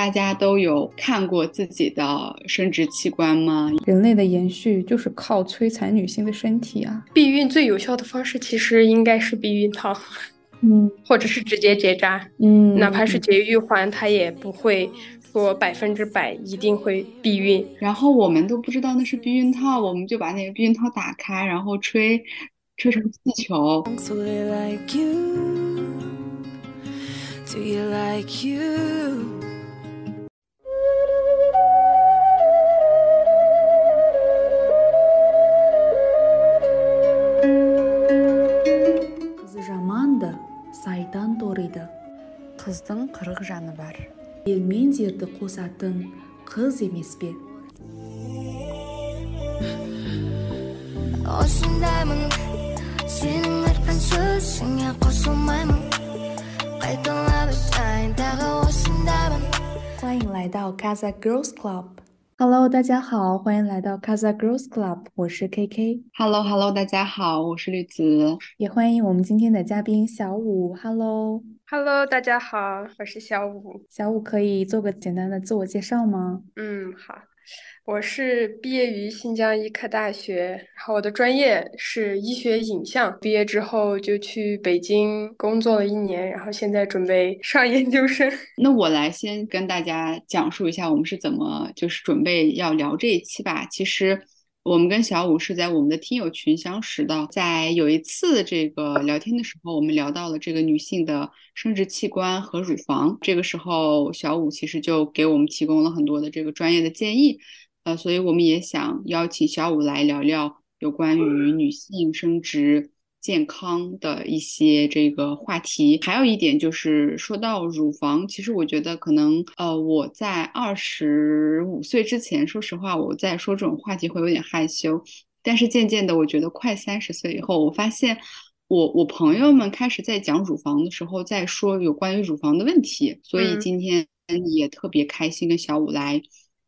大家都有看过自己的生殖器官吗？人类的延续就是靠摧残女性的身体啊！避孕最有效的方式其实应该是避孕套，嗯，或者是直接结扎，嗯，哪怕是节育环，它也不会。说百分之百一定会避孕，然后我们都不知道那是避孕套，我们就把那个避孕套打开，然后吹，吹成气球。Do you like you? Do you like you? ториды қыздың қырық жаны бар ел мен жерді қосатын қыз емес пе осындаймын сенің айтқан сөзіңе қосылмаймын қайталап айтайын тағы осындаймын 欢迎来到 Casa Girls Club。Hello，大家好，欢迎来到 Casa Girls Club，我是 KK。Hello，Hello，大家好，我是绿子。也欢迎我们今天的嘉宾小五。 Hello，Hello，大家好，我是小五。小五可以做个简单的自我介绍吗？嗯，好。我是毕业于新疆医科大学，然后我的专业是医学影像。毕业之后就去北京工作了一年，然后现在准备上研究生。那我来先跟大家讲述一下我们是怎么就是准备要聊这一期吧。其实我们跟小五是在我们的听友群相识的，在有一次这个聊天的时候，我们聊到了这个女性的生殖器官和乳房。这个时候，小五其实就给我们提供了很多的这个专业的建议。呃，所以我们也想邀请小五来聊聊有关于女性生殖健康的一些这个话题。还有一点就是说到乳房，其实我觉得可能呃我在二十五岁之前，说实话我在说这种话题会有点害羞。但是渐渐的，我觉得快三十岁以后，我发现我我朋友们开始在讲乳房的时候，在说有关于乳房的问题。所以今天也特别开心跟小五来。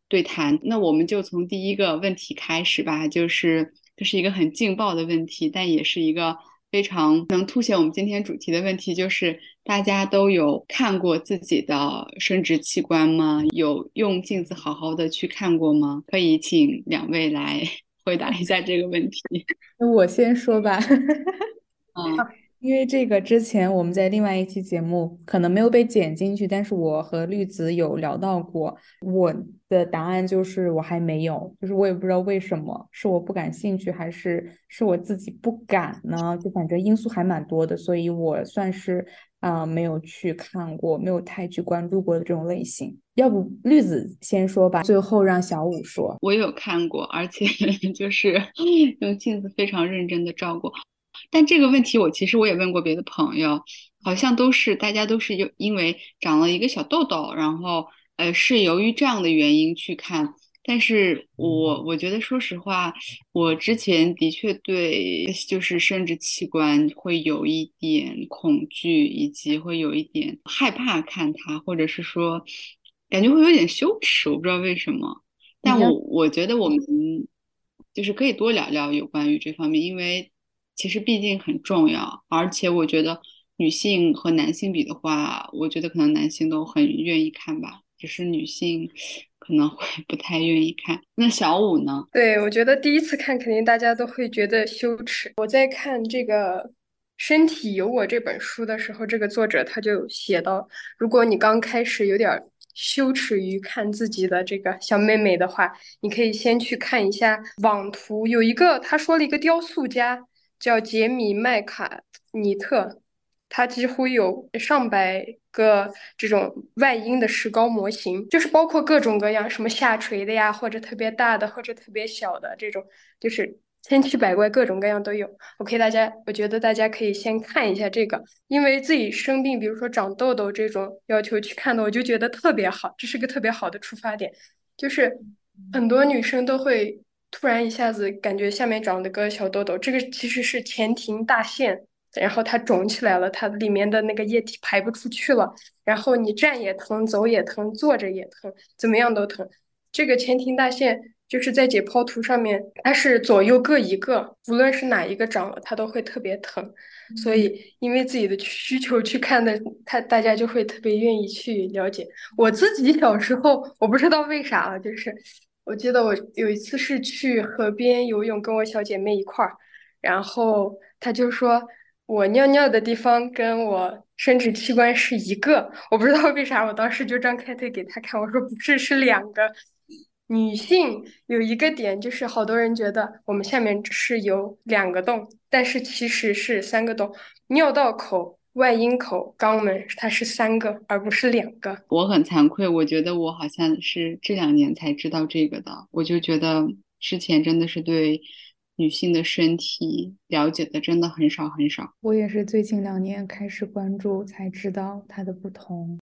对谈，那我们就从第一个问题开始吧，就是这是一个很劲爆的问题，但也是一个非常能凸显我们今天主题的问题，就是大家都有看过自己的生殖器官吗？有用镜子好好的去看过吗？可以请两位来 回答一下这个问题。那我先说吧。嗯。因为这个之前我们在另外一期节目可能没有被剪进去，但是我和绿子有聊到过，我的答案就是我还没有，就是我也不知道为什么，是我不感兴趣，还是是我自己不敢呢？就反正因素还蛮多的，所以我算是啊没有去看过，没有太去关注过的这种类型。要不绿子先说吧，最后让小五说。我有看过，而且 就是 用镜子非常认真的照过。但这个问题我其实我也问过别的朋友，好像都是大家都是因因为长了一个小痘痘，然后呃是由于这样的原因去看。但是我我觉得说实话，我之前的确对就是生殖器官会有一点恐惧，以及会有一点害怕看它，或者是说感觉会有点羞耻，我不知道为什么。但我我觉得我们就是可以多聊聊有关于这方面，因为。其实毕竟很重要，而且我觉得女性和男性比的话，我觉得可能男性都很愿意看吧，只是女性可能会不太愿意看。那小五呢？对，我觉得第一次看肯定大家都会觉得羞耻。我在看这个《身体有我》这本书的时候，这个作者他就写到，如果你刚开始有点羞耻于看自己的这个小妹妹的话，你可以先去看一下网图，有一个他说了一个雕塑家。叫杰米麦卡尼特，他几乎有上百个这种外阴的石膏模型，就是包括各种各样，什么下垂的呀，或者特别大的，或者特别小的这种，就是千奇百怪，各种各样都有。OK，大家，我觉得大家可以先看一下这个，因为自己生病，比如说长痘痘这种要求去看的，我就觉得特别好，这是个特别好的出发点，就是很多女生都会。突然一下子感觉下面长了个小痘痘，这个其实是前庭大腺，然后它肿起来了，它里面的那个液体排不出去了，然后你站也疼，走也疼，坐着也疼，怎么样都疼。这个前庭大腺就是在解剖图上面，它是左右各一个，无论是哪一个长了，它都会特别疼。所以因为自己的需求去看的，他大家就会特别愿意去了解。我自己小时候，我不知道为啥啊，就是我记得我有一次是去河边游泳，跟我小姐妹一块儿，然后她就说我尿尿的地方跟我生殖器官是一个，我不知道为啥，我当时就张开腿给她看，我说不是，是两个。女性有一个点，就是好多人觉得我们下面是有两个洞，但是其实是三个洞。尿道口、外阴口、肛门，它是三个，而不是两个。我很惭愧，我觉得我好像是这两年才知道这个的。我就觉得之前真的是对女性的身体了解的真的很少很少。我也是最近两年开始关注，才知道它的不同。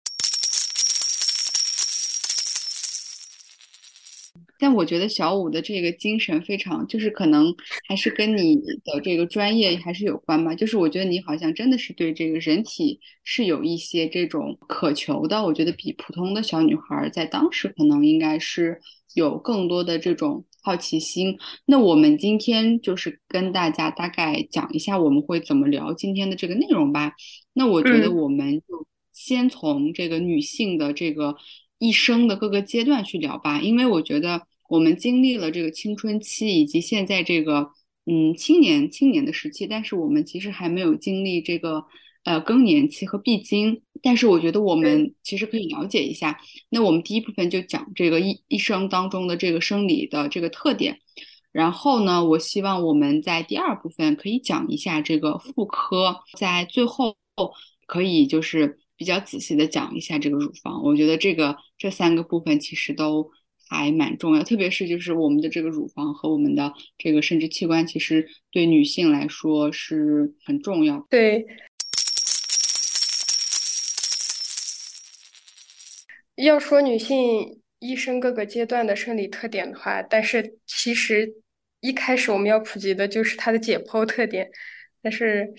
但我觉得小五的这个精神非常，就是可能还是跟你的这个专业还是有关吧。就是我觉得你好像真的是对这个人体是有一些这种渴求的。我觉得比普通的小女孩在当时可能应该是有更多的这种好奇心。那我们今天就是跟大家大概讲一下我们会怎么聊今天的这个内容吧。那我觉得我们就先从这个女性的这个。一生的各个阶段去聊吧，因为我觉得我们经历了这个青春期以及现在这个嗯青年青年的时期，但是我们其实还没有经历这个呃更年期和闭经。但是我觉得我们其实可以了解一下。那我们第一部分就讲这个一一生当中的这个生理的这个特点，然后呢，我希望我们在第二部分可以讲一下这个妇科，在最后可以就是。比较仔细的讲一下这个乳房，我觉得这个这三个部分其实都还蛮重要，特别是就是我们的这个乳房和我们的这个生殖器官，其实对女性来说是很重要。对，要说女性一生各个阶段的生理特点的话，但是其实一开始我们要普及的就是它的解剖特点，但是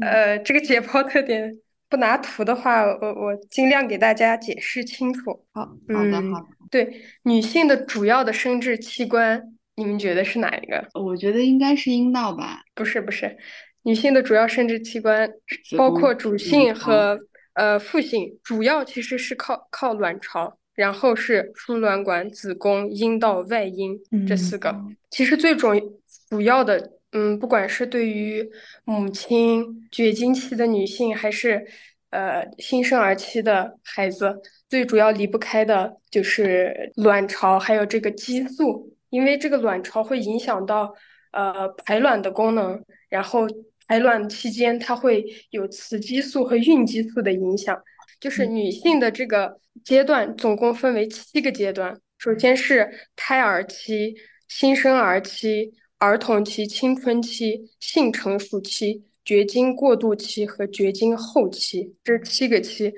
呃，这个解剖特点。不拿图的话，我我尽量给大家解释清楚。好，好的，好的。对，女性的主要的生殖器官，你们觉得是哪一个？我觉得应该是阴道吧。不是，不是。女性的主要生殖器官包括主性和呃副性，主要其实是靠靠卵巢，然后是输卵管、子宫、阴道、外阴这四个。其实最重主要的。嗯，不管是对于母亲、绝经期的女性，还是呃新生儿期的孩子，最主要离不开的就是卵巢，还有这个激素，因为这个卵巢会影响到呃排卵的功能，然后排卵期间它会有雌激素和孕激素的影响。就是女性的这个阶段总共分为七个阶段，首先是胎儿期、新生儿期。儿童期、青春期、性成熟期、绝经过渡期和绝经后期，这七个期。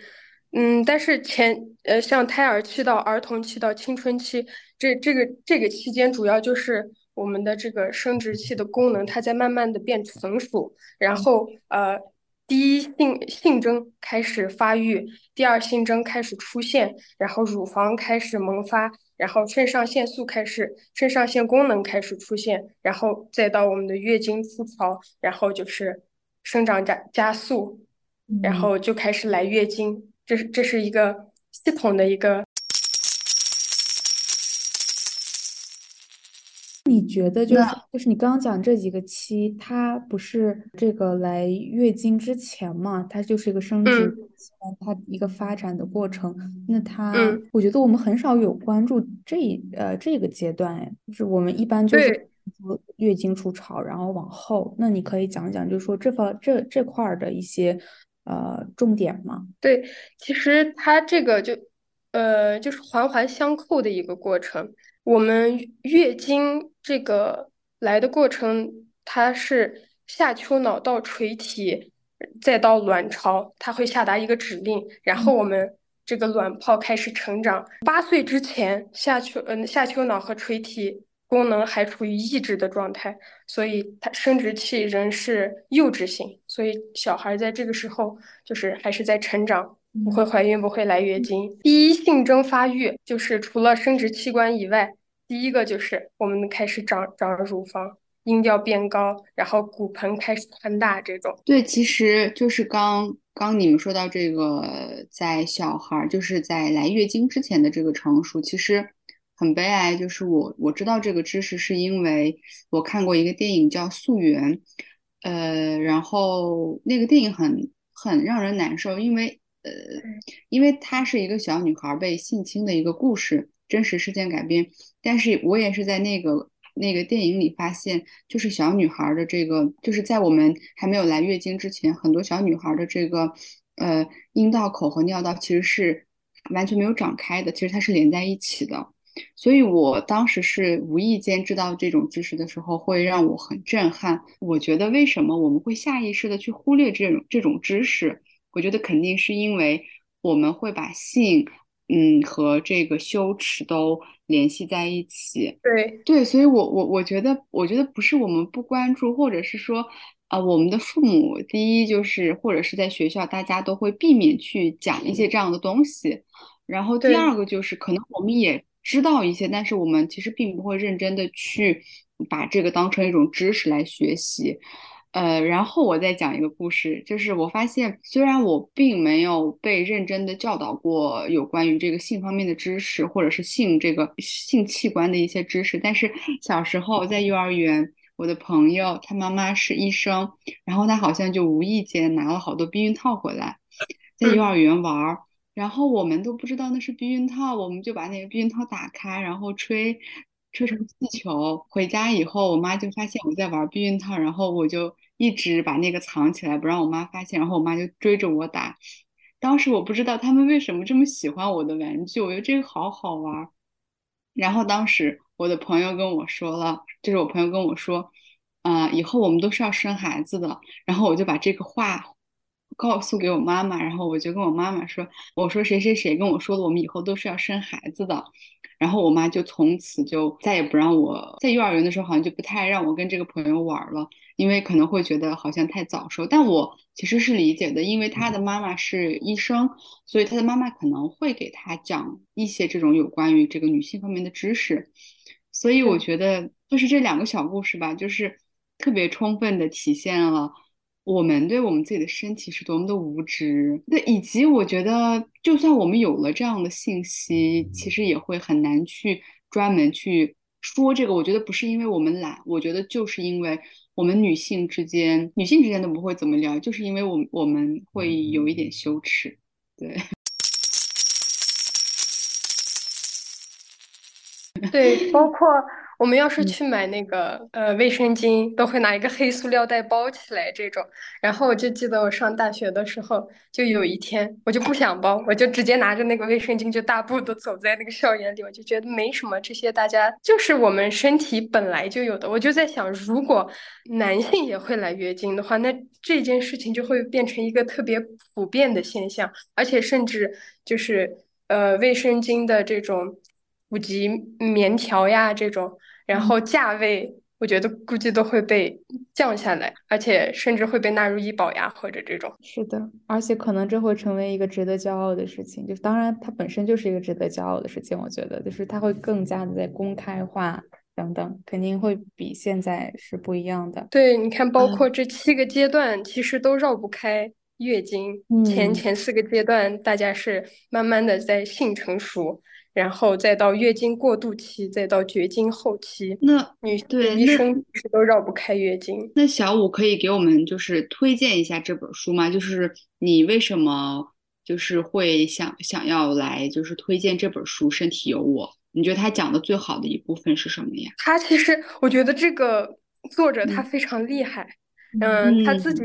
嗯，但是前呃，像胎儿期到儿童期到青春期，这这个这个期间，主要就是我们的这个生殖器的功能，它在慢慢的变成熟，然后呃，第一性性征开始发育，第二性征开始出现，然后乳房开始萌发。然后肾上腺素开始，肾上腺功能开始出现，然后再到我们的月经初潮，然后就是生长加加速，然后就开始来月经。这是这是一个系统的一个。觉得就是就是你刚刚讲这几个期，它不是这个来月经之前嘛？它就是一个生殖器官它一个发展的过程。那它，我觉得我们很少有关注这呃这个阶段，哎，就是我们一般就是月经初潮，然后往后。那你可以讲讲，就是说这方这这块儿的一些呃重点吗？对，其实它这个就呃就是环环相扣的一个过程。我们月经这个来的过程，它是下丘脑到垂体，再到卵巢，它会下达一个指令，然后我们这个卵泡开始成长。八岁之前，下丘嗯下丘脑和垂体功能还处于抑制的状态，所以它生殖器仍是幼稚性，所以小孩在这个时候就是还是在成长。不会怀孕，不会来月经。第一性征发育就是除了生殖器官以外，第一个就是我们开始长长乳房，音调变高，然后骨盆开始宽大这种。对，其实就是刚刚你们说到这个，在小孩就是在来月经之前的这个成熟，其实很悲哀。就是我我知道这个知识是因为我看过一个电影叫《溯源》，呃，然后那个电影很很让人难受，因为呃，因为她是一个小女孩被性侵的一个故事，真实事件改编。但是我也是在那个那个电影里发现，就是小女孩的这个，就是在我们还没有来月经之前，很多小女孩的这个呃阴道口和尿道其实是完全没有长开的，其实它是连在一起的。所以我当时是无意间知道这种知识的时候，会让我很震撼。我觉得为什么我们会下意识的去忽略这种这种知识？我觉得肯定是因为我们会把性，嗯，和这个羞耻都联系在一起。对对，所以我我我觉得，我觉得不是我们不关注，或者是说，啊、我们的父母第一就是或者是在学校，大家都会避免去讲一些这样的东西。然后第二个就是，可能我们也知道一些，但是我们其实并不会认真的去把这个当成一种知识来学习。呃，然后我再讲一个故事，就是我发现，虽然我并没有被认真的教导过有关于这个性方面的知识，或者是性这个性器官的一些知识，但是小时候在幼儿园，我的朋友他妈妈是医生，然后他好像就无意间拿了好多避孕套回来，在幼儿园玩儿。然后我们都不知道那是避孕套，我们就把那个避孕套打开，然后吹吹成气球。回家以后，我妈就发现我在玩避孕套，然后我就一直把那个藏起来，不让我妈发现。然后我妈就追着我打。当时我不知道他们为什么这么喜欢我的玩具，我觉得这个好好玩。然后当时我的朋友跟我说了，就是我朋友跟我说，啊、以后我们都是要生孩子的。然后我就把这个话告诉给我妈妈，然后我就跟我妈妈说，我说谁谁谁跟我说了，我们以后都是要生孩子的。然后我妈就从此就再也不让我在幼儿园的时候，好像就不太让我跟这个朋友玩了，因为可能会觉得好像太早熟。但我其实是理解的，因为他的妈妈是医生，所以他的妈妈可能会给他讲一些这种有关于这个女性方面的知识。所以我觉得就是这两个小故事吧，就是特别充分的体现了我们对我们自己的身体是多么的无知。那以及我觉得，就算我们有了这样的信息，其实也会很难去专门去说这个。我觉得不是因为我们懒，我觉得就是因为我们女性之间，女性之间都不会怎么聊，就是因为我们我们会有一点羞耻。对，对，包括我们要是嗯去买那个呃卫生巾，都会拿一个黑塑料袋包起来这种。然后我就记得我上大学的时候，就有一天我就不想包，我就直接拿着那个卫生巾就大步的走在那个校园里，我就觉得没什么，这些大家就是我们身体本来就有的。我就在想，如果男性也会来月经的话，那这件事情就会变成一个特别普遍的现象，而且甚至就是呃卫生巾的这种。普及棉条呀这种，然后价位我觉得估计都会被降下来，而且甚至会被纳入医保呀或者这种。是的，而且可能这会成为一个值得骄傲的事情。就是当然，它本身就是一个值得骄傲的事情。我觉得，就是它会更加的在公开化等等，肯定会比现在是不一样的。对，你看，包嗯括这七个阶段，其实都绕不开月经。前嗯前四个阶段，大家是慢慢的在性成熟，然后再到月经过渡期，再到绝经后期。那女对那的一生其实都绕不开月经。那小五可以给我们就是推荐一下这本书吗？就是你为什么就是会想想要来就是推荐这本书《身体有我》？你觉得他讲的最好的一部分是什么呀？他其实，我觉得这个作者他嗯非常厉害。嗯，他自嗯己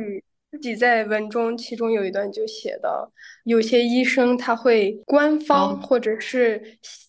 自己在文中，其中有一段就写到，有些医生他会官方哦。或者是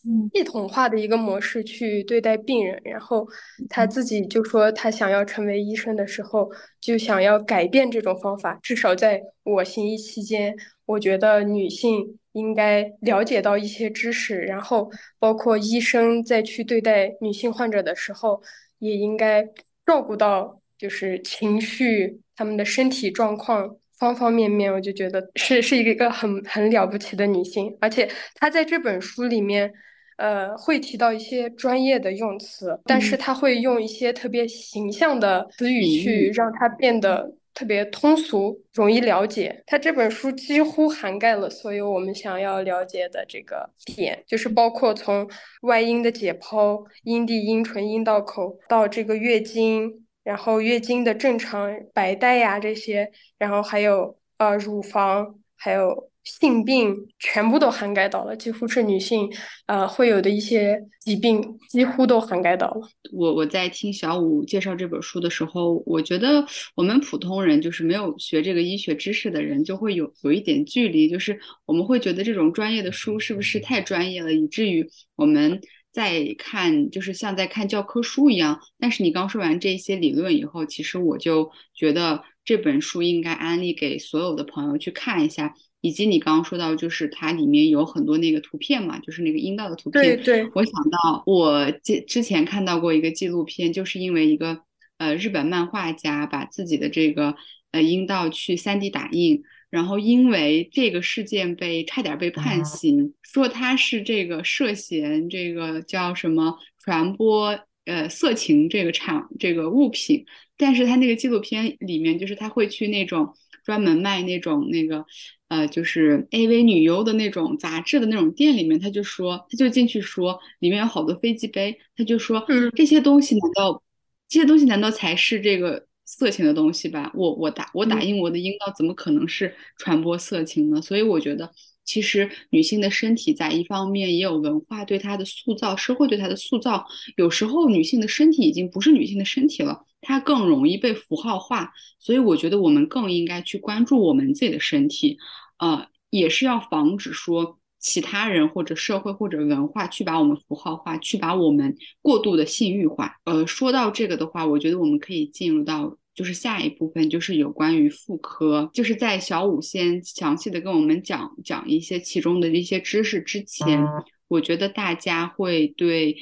嗯。系统化的一个模式去对待病人，然后他嗯。自己就说他想要成为医生的时候，就想要改变这种方法，至少在我行医期间，我觉得女性应该了解到一些知识，然后包括医生在去对待女性患者的时候，也应该照顾到就是情绪、他们的身体状况方方面面。我就觉得是是一个很很了不起的女性，而且她在这本书里面，呃，会提到一些专业的用词，但是她会用一些特别形象的词语去让它变得特别通俗，容易了解。他这本书几乎涵盖了所有我们想要了解的这个点，就是包括从外阴的解剖、阴蒂、阴唇、阴道口到这个月经，然后月经的正常白带呀这些，然后还有呃乳房，还有。性病全部都涵盖到了，几乎是女性呃会有的一些疾病，几乎都涵盖到了。我我在听小五介绍这本书的时候，我觉得我们普通人就是没有学这个医学知识的人，就会有有一点距离，就是我们会觉得这种专业的书是不是太专业了，以至于我们在看就是像在看教科书一样。但是你刚说完这些理论以后，其实我就觉得这本书应该安利给所有的朋友去看一下。以及你刚刚说到，就是它里面有很多那个图片嘛，就是那个阴道的图片。对对。我想到我之之前看到过一个纪录片，就是因为一个呃日本漫画家把自己的这个呃阴道去 3D 打印，然后因为这个事件被差点被判刑，说他是这个涉嫌这个叫什么传播呃色情这个产这个物品，但是他那个纪录片里面就是他会去那种专门卖那种那个。呃，就是 AV 女优的那种杂志的那种店里面，他就说，他就进去说，里面有好多飞机杯，他就说，这些东西难道这些东西难道才是这个色情的东西吧？我我打我打印我的阴道，怎么可能是传播色情呢？所以我觉得，其实女性的身体在一方面也有文化对她的塑造，社会对她的塑造，有时候女性的身体已经不是女性的身体了，它更容易被符号化，所以我觉得我们更应该去关注我们自己的身体。呃，也是要防止说其他人或者社会或者文化去把我们符号化，去把我们过度的性欲化。呃，说到这个的话，我觉得我们可以进入到就是下一部分，就是有关于妇科。就是在小五先详细的跟我们讲讲一些其中的一些知识之前，我觉得大家会对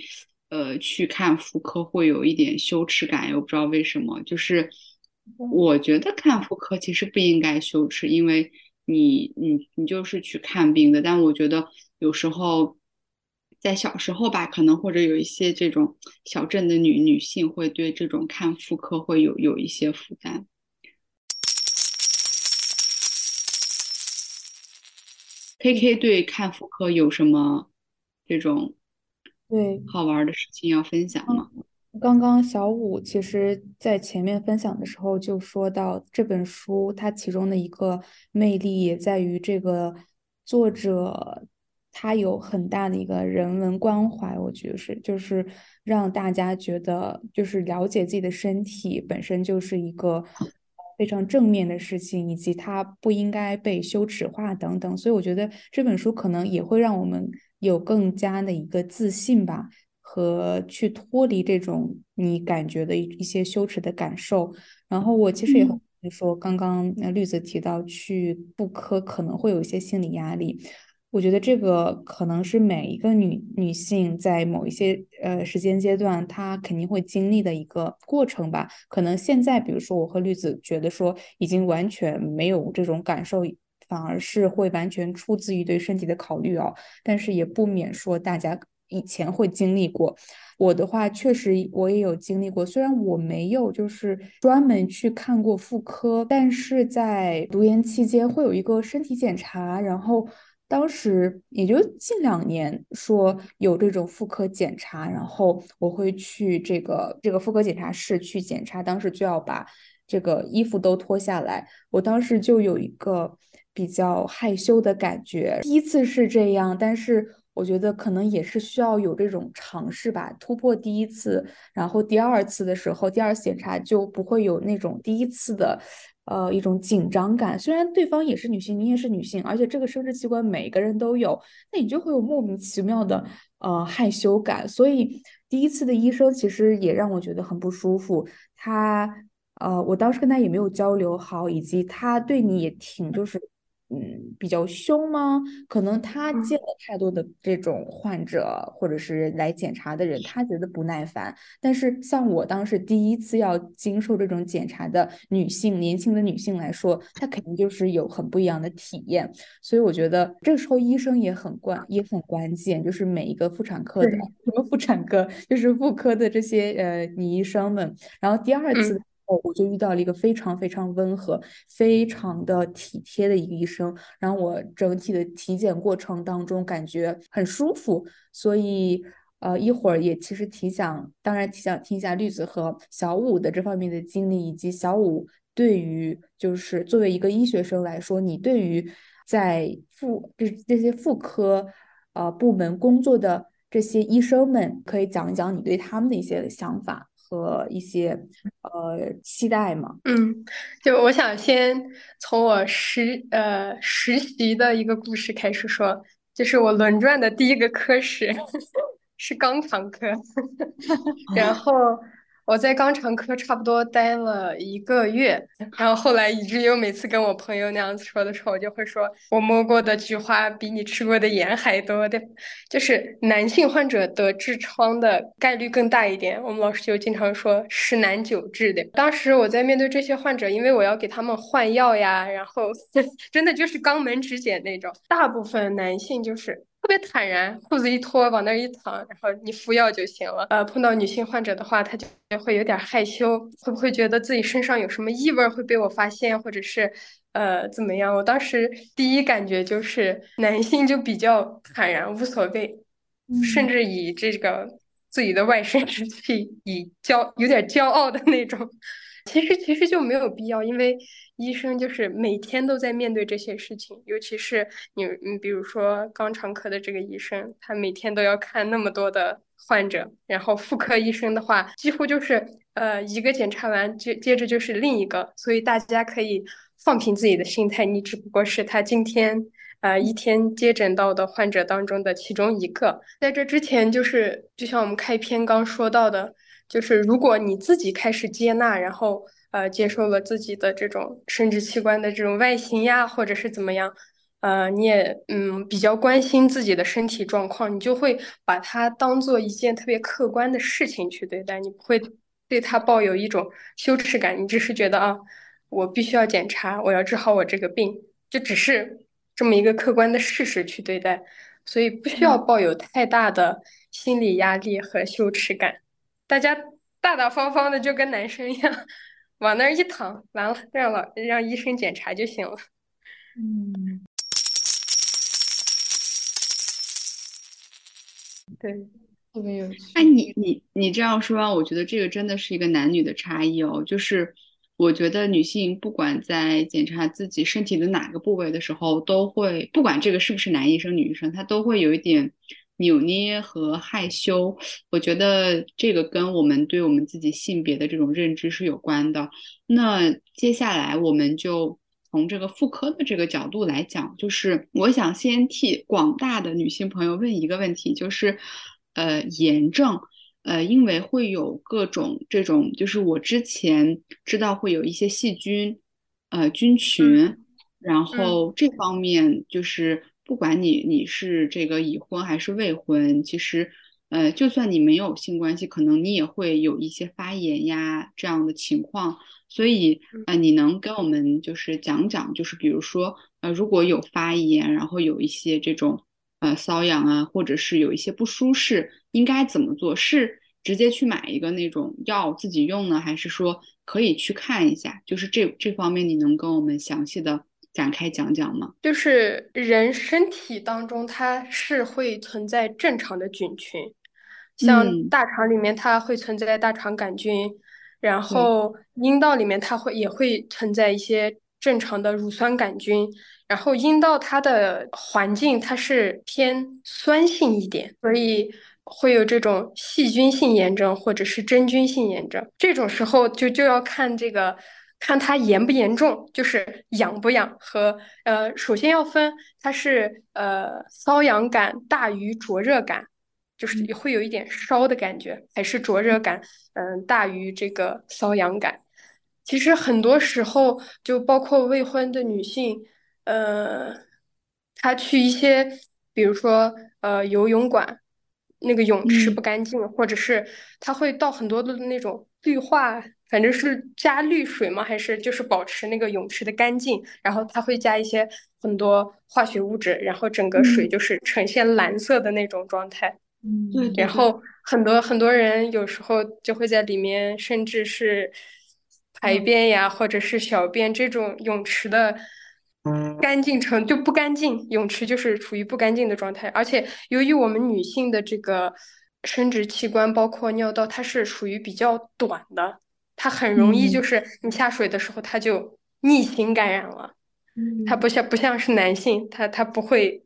呃去看妇科会有一点羞耻感，我不知道为什么。就是我觉得看妇科其实不应该羞耻，因为。你你你就是去看病的，但我觉得有时候在小时候吧，可能或者有一些这种小镇的女女性会对这种看妇科会有有一些负担。K K 对看妇科有什么这种对好玩的事情要分享吗？刚刚小五其实在前面分享的时候就说到这本书，它其中的一个魅力也在于这个作者他有很大的一个人文关怀，我觉得是就是让大家觉得就是了解自己的身体本身就是一个非常正面的事情，以及它不应该被羞耻化等等，所以我觉得这本书可能也会让我们有更加的一个自信吧。和去脱离这种你感觉的一一些羞耻的感受，然后我其实也和你说，刚刚那绿子提到去妇科可能会有一些心理压力，我觉得这个可能是每一个女女性在某一些呃时间阶段，她肯定会经历的一个过程吧。可能现在，比如说我和绿子觉得说已经完全没有这种感受，反而是会完全出自于对身体的考虑哦，但是也不免说大家。以前会经历过，我的话确实我也有经历过。虽然我没有就是专门去看过妇科，但是在读研期间会有一个身体检查，然后当时也就近两年说有这种妇科检查，然后我会去这个这个妇科检查室去检查，当时就要把这个衣服都脱下来，我当时就有一个比较害羞的感觉，第一次是这样，但是。我觉得可能也是需要有这种尝试吧，突破第一次，然后第二次的时候，第二次检查就不会有那种第一次的，呃，一种紧张感。虽然对方也是女性，你也是女性，而且这个生殖器官每个人都有，那你就会有莫名其妙的呃害羞感。所以第一次的医生其实也让我觉得很不舒服。他呃，我当时跟他也没有交流好，以及他对你也挺就是。嗯，比较凶吗？可能他见了太多的这种患者，或者是来检查的人，他觉得不耐烦。但是像我当时第一次要经受这种检查的女性，年轻的女性来说，她肯定就是有很不一样的体验。所以我觉得这个时候医生也很关，也很关键，就是每一个妇产科的 什么妇产科，就是妇科的这些呃女医生们。然后第二次。我就遇到了一个非常非常温和、非常的体贴的一个医生，然后我整体的体检过程当中感觉很舒服，所以呃一会儿也其实挺想，当然挺想听一下绿子和小五的这方面的经历，以及小五对于就是作为一个医学生来说，你对于在妇这这些妇科呃部门工作的这些医生们，可以讲一讲你对他们的一些想法。和一些呃期待嘛，嗯，就我想先从我实呃实习的一个故事开始说，就是我轮转的第一个科室 是肛肠科，然后。我在肛肠科差不多待了一个月，然后后来以至于我每次跟我朋友那样子说的时候，我就会说我摸过的菊花比你吃过的盐还多的，就是男性患者得痔疮的概率更大一点。我们老师就经常说十男九痔的。当时我在面对这些患者，因为我要给他们换药呀，然后 真的就是肛门指检那种，大部分男性就是。特别坦然，裤子一脱，往那儿一躺，然后你服药就行了。呃，碰到女性患者的话，她就会有点害羞，会不会觉得自己身上有什么异味会被我发现，或者是呃怎么样？我当时第一感觉就是男性就比较坦然，无所谓，甚至以这个自己的外生殖器以骄有点骄傲的那种。其实其实就没有必要，因为医生就是每天都在面对这些事情，尤其是你你比如说肛肠科的这个医生，他每天都要看那么多的患者，然后妇科医生的话，几乎就是呃一个检查完接接着就是另一个，所以大家可以放平自己的心态，你只不过是他今天呃一天接诊到的患者当中的其中一个，在这之前就是就像我们开篇刚说到的。就是如果你自己开始接纳，然后呃接受了自己的这种生殖器官的这种外形呀，或者是怎么样，呃你也嗯比较关心自己的身体状况，你就会把它当做一件特别客观的事情去对待，你不会对它抱有一种羞耻感，你只是觉得啊我必须要检查，我要治好我这个病，就只是这么一个客观的事实去对待，所以不需要抱有太大的心理压力和羞耻感。大家大大方方的就跟男生一样，往那儿一躺，完了让老让医生检查就行了。嗯，对，特别有趣。哎，你你你这样说啊，我觉得这个真的是一个男女的差异哦。就是我觉得女性不管在检查自己身体的哪个部位的时候，都会不管这个是不是男医生、女医生，他都会有一点。扭捏和害羞，我觉得这个跟我们对我们自己性别的这种认知是有关的。那接下来我们就从这个妇科的这个角度来讲，就是我想先替广大的女性朋友问一个问题，就是，呃，炎症，呃，因为会有各种这种，就是我之前知道会有一些细菌，呃，菌群，然后这方面就是。不管你你是这个已婚还是未婚，其实，呃，就算你没有性关系，可能你也会有一些发炎呀这样的情况。所以，呃，你能跟我们就是讲讲，就是比如说，呃，如果有发炎，然后有一些这种呃瘙痒啊，或者是有一些不舒适，应该怎么做？是直接去买一个那种药自己用呢，还是说可以去看一下？就是这这方面，你能跟我们详细的？展开讲讲吗？就是人身体当中，它是会存在正常的菌群，像大肠里面它会存在大肠杆菌，然后阴道里面它会也会存在一些正常的乳酸杆菌，然后阴道它的环境它是偏酸性一点，所以会有这种细菌性炎症或者是真菌性炎症，这种时候就就要看这个。看它严不严重，就是痒不痒和呃，首先要分它是呃瘙痒感大于灼热感，就是会有一点烧的感觉，还是灼热感嗯大于这个瘙痒感。其实很多时候就包括未婚的女性，呃，她去一些，比如说呃游泳馆，那个泳池不干净，或者是她会到很多的那种绿化，反正是加氯水吗？还是就是保持那个泳池的干净？然后它会加一些很多化学物质，然后整个水就是呈现蓝色的那种状态。嗯，对。然后很多很多人有时候就会在里面，甚至是排便呀，或者是小便这种泳池的。干净程就不干净，泳池就是处于不干净的状态。而且由于我们女性的这个生殖器官，包括尿道，它是属于比较短的，它很容易就是你下水的时候，它就逆行感染了。它不像不像是男性，它它不会，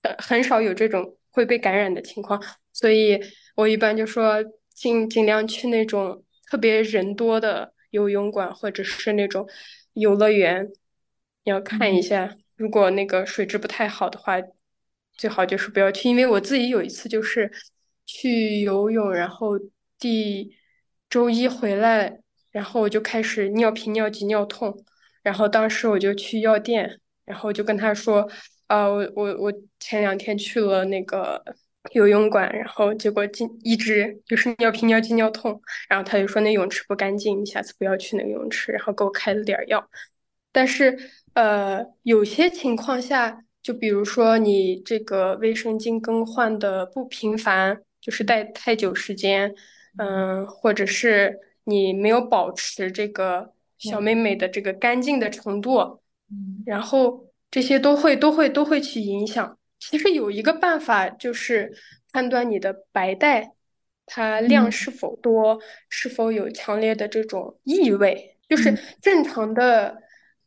呃，很少有这种会被感染的情况。所以我一般就说尽尽量去那种特别人多的游泳馆，或者是那种游乐园。要看一下，如果那个水质不太好的话，最好就是不要去。因为我自己有一次就是去游泳，然后第周一回来，然后我就开始尿频、尿急、尿痛，然后当时我就去药店，然后就跟他说，啊，我我我前两天去了那个游泳馆，然后结果进一直就是尿频、尿急、尿痛，然后他就说那泳池不干净，你下次不要去那个泳池，然后给我开了点药，但是。呃，有些情况下，就比如说你这个卫生巾更换的不频繁，就是戴太久时间，嗯，或者是你没有保持这个小妹妹的这个干净的程度，然后这些都会都会都会去影响。其实有一个办法就是判断你的白带它量是否多，是否有强烈的这种异味，就是正常的。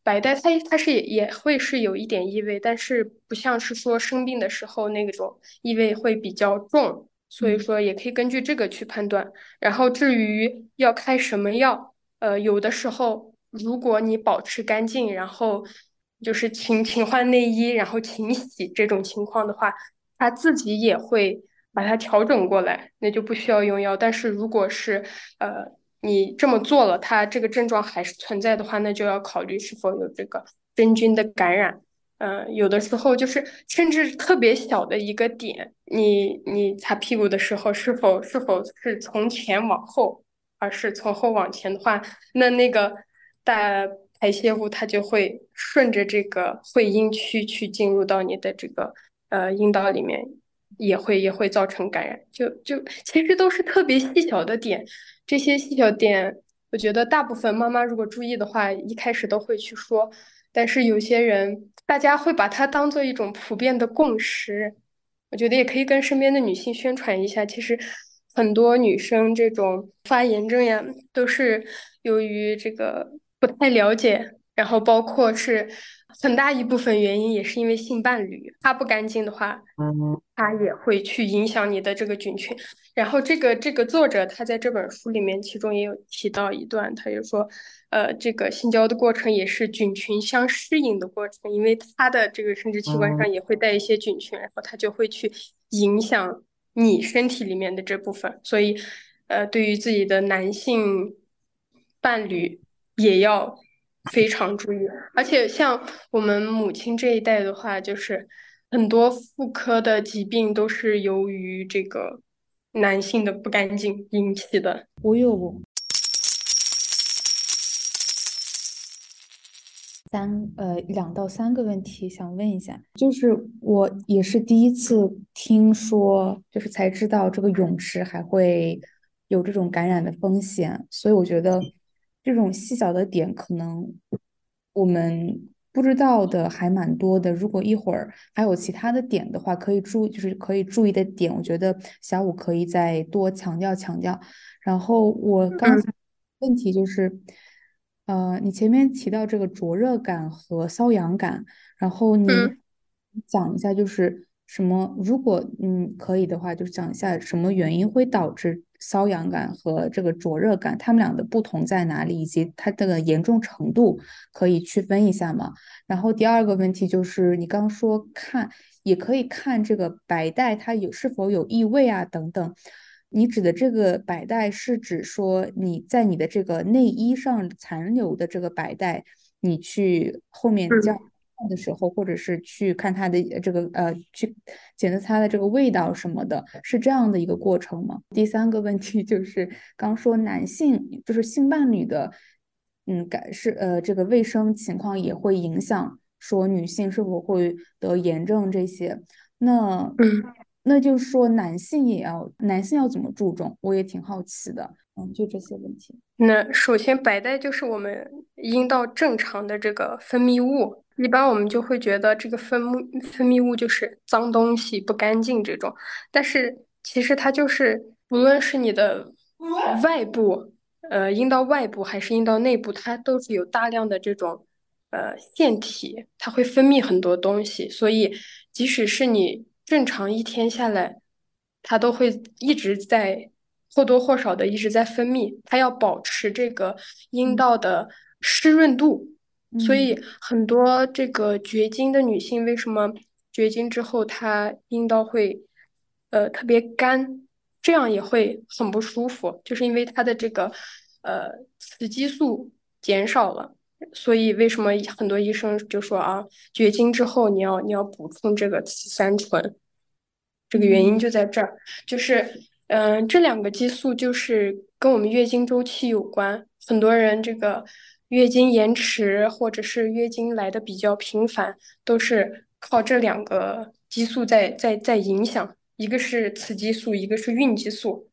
白带它它是也也会是有一点异味，但是不像是说生病的时候那种异味会比较重，所以说也可以根据这个去判断。然后至于要开什么药，呃，有的时候如果你保持干净，然后就是勤勤换内衣，然后勤洗这种情况的话，它自己也会把它调整过来，那就不需要用药。但是如果是呃。你这么做了，它这个症状还是存在的话，那就要考虑是否有这个真菌的感染。嗯，有的时候就是甚至特别小的一个点，你你擦屁股的时候，是否是否是从前往后，而是从后往前的话，那那个大排泄物它就会顺着这个会阴区去进入到你的这个呃阴道里面，也会也会造成感染。就就其实都是特别细小的点。这些细小点，我觉得大部分妈妈如果注意的话，一开始都会去说。但是有些人，大家会把它当做一种普遍的共识。我觉得也可以跟身边的女性宣传一下。其实很多女生这种发炎症呀，都是由于这个不太了解，然后包括是。很大一部分原因也是因为性伴侣，它不干净的话，它也会去影响你的这个菌群。然后这个这个作者他在这本书里面，其中也有提到一段，他就说，呃，这个性交的过程也是菌群相适应的过程，因为他的这个生殖器官上也会带一些菌群，然后他就会去影响你身体里面的这部分。所以，呃，对于自己的男性伴侣也要。非常注意，而且像我们母亲这一代的话，就是很多妇科的疾病都是由于这个男性的不干净引起的。我有三呃两到三个问题想问一下，就是我也是第一次听说，就是才知道这个泳池还会有这种感染的风险，所以我觉得。这种细小的点，可能我们不知道的还蛮多的。如果一会儿还有其他的点的话，可以注就是可以注意的点，我觉得小五可以再多强调强调。然后我刚才问题就是，呃，你前面提到这个灼热感和瘙痒感，然后你讲一下就是什么？如果嗯可以的话，就是讲一下什么原因会导致。瘙痒感和这个灼热感，它们俩的不同在哪里，以及它的严重程度可以区分一下吗？然后第二个问题就是，你刚说看也可以看这个白带它有是否有异味啊等等。你指的这个白带是指说你在你的这个内衣上残留的这个白带，你去后面叫的时候，或者是去看它的这个呃，去检测它的这个味道什么的，是这样的一个过程吗？第三个问题就是刚说男性就是性伴侣的，嗯，感是呃这个卫生情况也会影响说女性是否会得炎症这些，那嗯。那就是说，男性也要，男性要怎么注重？我也挺好奇的。嗯，就这些问题。那首先，白带就是我们阴道正常的这个分泌物，一般我们就会觉得这个分泌分泌物就是脏东西、不干净这种。但是其实它就是，无论是你的外部，呃，阴道外部还是阴道内部，它都是有大量的这种呃腺体，它会分泌很多东西。所以，即使是你。正常一天下来，它都会一直在或多或少的一直在分泌，它要保持这个阴道的湿润度。所以很多这个绝经的女性，为什么绝经之后她阴道会呃特别干，这样也会很不舒服，就是因为她的这个呃雌激素减少了。所以，为什么很多医生就说啊，绝经之后你要你要补充这个雌三醇，这个原因就在这儿，就是嗯，这两个激素就是跟我们月经周期有关。很多人这个月经延迟或者是月经来的比较频繁，都是靠这两个激素在在在影响。一个是雌激素，一个是孕激素，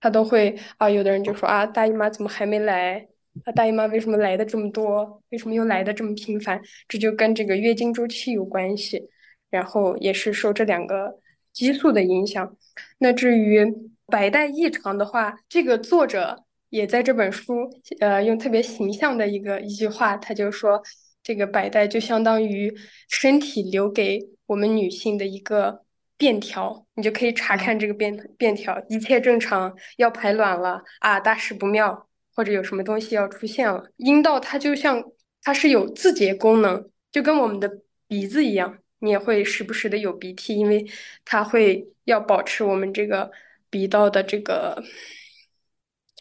它都会啊。有的人就说啊，大姨妈怎么还没来？啊，大姨妈为什么来的这么多？为什么又来的这么频繁？这就跟这个月经周期有关系，然后也是受这两个激素的影响。那至于白带异常的话，这个作者也在这本书，呃，用特别形象的一个一句话，他就说，这个白带就相当于身体留给我们女性的一个便条，你就可以查看这个便便条，一切正常，要排卵了啊，大事不妙。或者有什么东西要出现了，阴道它就像它是有自洁功能，就跟我们的鼻子一样，你也会时不时的有鼻涕，因为它会要保持我们这个鼻道的这个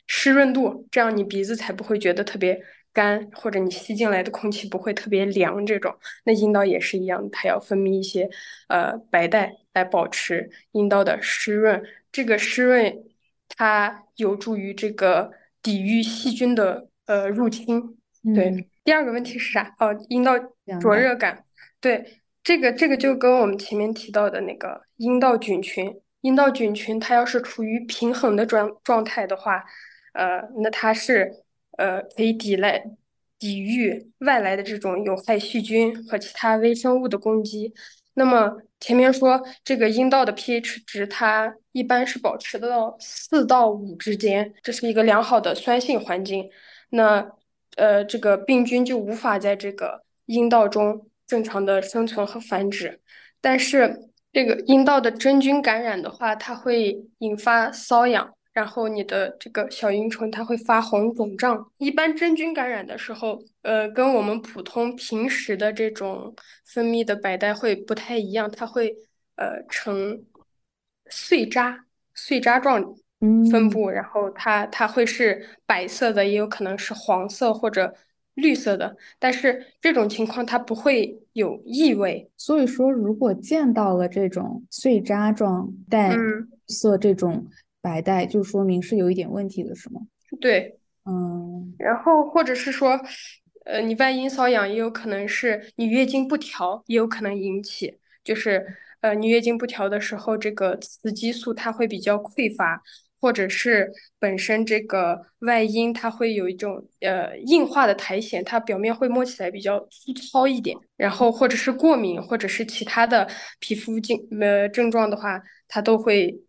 湿润度，这样你鼻子才不会觉得特别干，或者你吸进来的空气不会特别凉。这种，那阴道也是一样，它要分泌一些呃白带来保持阴道的湿润，这个湿润它有助于这个。抵御细菌的呃入侵，对。第二个问题是啥？哦，阴道灼热感。对，这个这个就跟我们前面提到的那个阴道菌群，阴道菌群它要是处于平衡的状状态的话，呃，那它是呃可以抵赖抵御外来的这种有害细菌和其他微生物的攻击。那么前面说这个阴道的 pH 值，它一般是保持到四到五之间，这是一个良好的酸性环境。那呃，这个病菌就无法在这个阴道中正常的生存和繁殖。但是这个阴道的真菌感染的话，它会引发瘙痒。然后你的这个小阴唇它会发红肿胀，一般真菌感染的时候，呃，跟我们普通平时的这种分泌的白带会不太一样，它会呃呈碎渣碎渣状分布，然后它它会是白色的，也有可能是黄色或者绿色的，但是这种情况它不会有异味。所以说，如果见到了这种碎渣状带色这种。白带就说明是有一点问题的，是吗？对，嗯，然后或者是说，呃，你外阴瘙痒也有可能是你月经不调，也有可能引起，就是呃，你月经不调的时候，这个雌激素它会比较匮乏，或者是本身这个外阴它会有一种呃硬化的苔藓，它表面会摸起来比较粗糙一点，然后或者是过敏，或者是其他的皮肤症呃症状的话，它都会。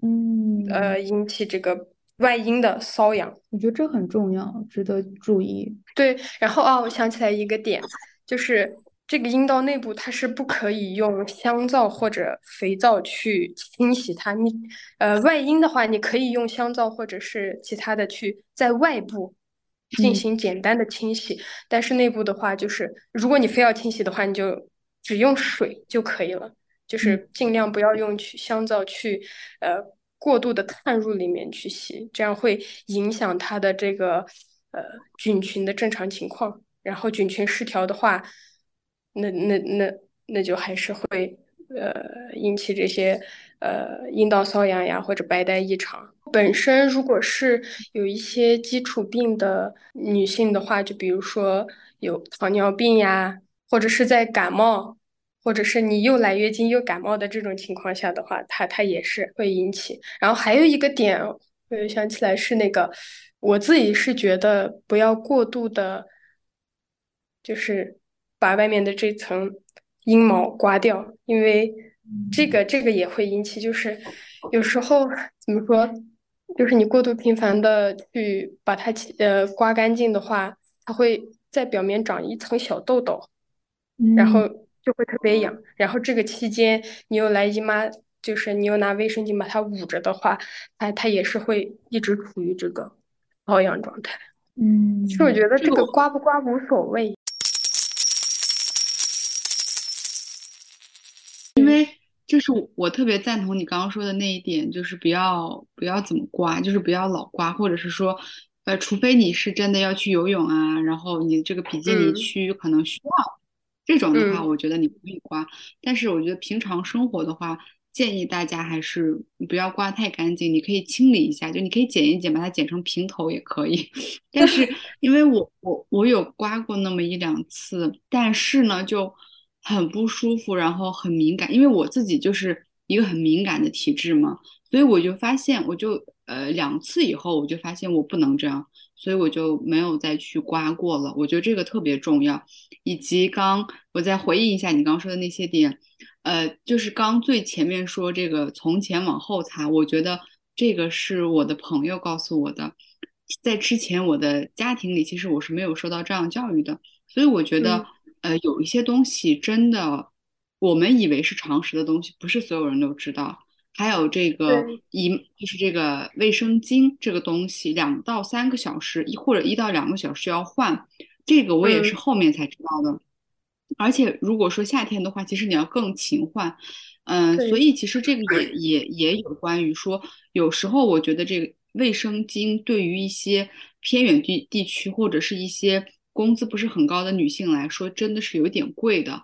嗯，呃，引起这个外阴的瘙痒，我觉得这很重要，值得注意。对，然后啊，我想起来一个点，就是这个阴道内部它是不可以用香皂或者肥皂去清洗它。你呃，外阴的话，你可以用香皂或者是其他的去在外部进行简单的清洗，但是内部的话，就是如果你非要清洗的话，你就只用水就可以了。就是尽量不要用去香皂去，呃，过度的探入里面去洗，这样会影响它的这个呃菌群的正常情况。然后菌群失调的话，那那那那就还是会呃引起这些呃阴道瘙痒呀或者白带异常。本身如果是有一些基础病的女性的话，就比如说有糖尿病呀，或者是在感冒，或者是你又来月经又感冒的这种情况下的话，它它也是会引起。然后还有一个点，我又想起来是那个，我自己是觉得不要过度的，就是把外面的这层阴毛刮掉，因为这个这个也会引起，就是有时候怎么说？就是你过度频繁的去把它呃刮干净的话，它会在表面长一层小痘痘，然后就会特别痒。然后这个期间你又来姨妈，就是你又拿卫生巾把它捂着的话，它它也是会一直处于这个瘙痒状态。嗯，其实我觉得这个刮不刮无所谓，因为。就是我特别赞同你刚刚说的那一点，就是不要不要怎么刮，就是不要老刮，或者是说，呃，除非你是真的要去游泳啊，然后你这个比基尼区可能需要这种的话，我觉得你可以刮。但是我觉得平常生活的话，建议大家还是不要刮太干净，你可以清理一下，就你可以剪一剪，把它剪成平头也可以。但是 因为我我我有刮过那么一两次，但是呢就。很不舒服，然后很敏感，因为我自己就是一个很敏感的体质嘛，所以我就发现，我就呃两次以后，我就发现我不能这样，所以我就没有再去刮过了。我觉得这个特别重要。以及刚我再回应一下你刚说的那些点，呃，就是刚最前面说这个从前往后擦，我觉得这个是我的朋友告诉我的，在之前我的家庭里，其实我是没有受到这样教育的，所以我觉得。呃，有一些东西真的，我们以为是常识的东西，不是所有人都知道。还有这个一就是这个卫生巾这个东西，两到三个小时一或者一到两个小时要换，这个我也是后面才知道的。而且如果说夏天的话，其实你要更勤换。嗯，所以其实这个也也也有关于说，有时候我觉得这个卫生巾对于一些偏远地地区或者是一些。工资不是很高的女性来说，真的是有点贵的，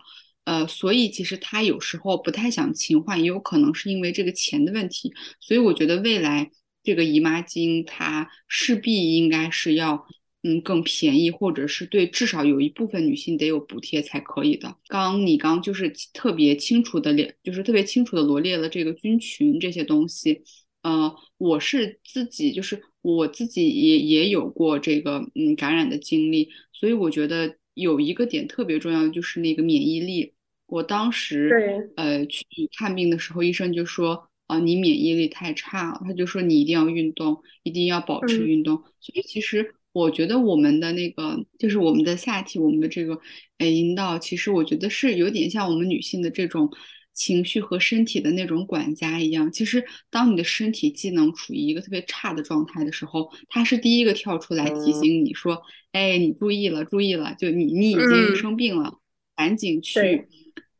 呃，所以其实她有时候不太想勤换，也有可能是因为这个钱的问题。所以我觉得未来这个姨妈巾它势必应该是要，嗯，更便宜，或者是对至少有一部分女性得有补贴才可以的。刚你刚就是特别清楚的列，就是特别清楚的罗列了这个菌群这些东西。呃，我是自己，就是我自己也也有过这个嗯感染的经历，所以我觉得有一个点特别重要，就是那个免疫力。我当时呃去看病的时候，医生就说啊，你免疫力太差了，他就说你一定要运动，一定要保持运动。所以其实我觉得我们的那个就是我们的下体，我们的这个呃阴道，其实我觉得是有点像我们女性的这种。情绪和身体的那种管家一样，其实当你的身体机能处于一个特别差的状态的时候，它是第一个跳出来提醒你说：“哎，你注意了，注意了，就你你已经生病了，赶紧去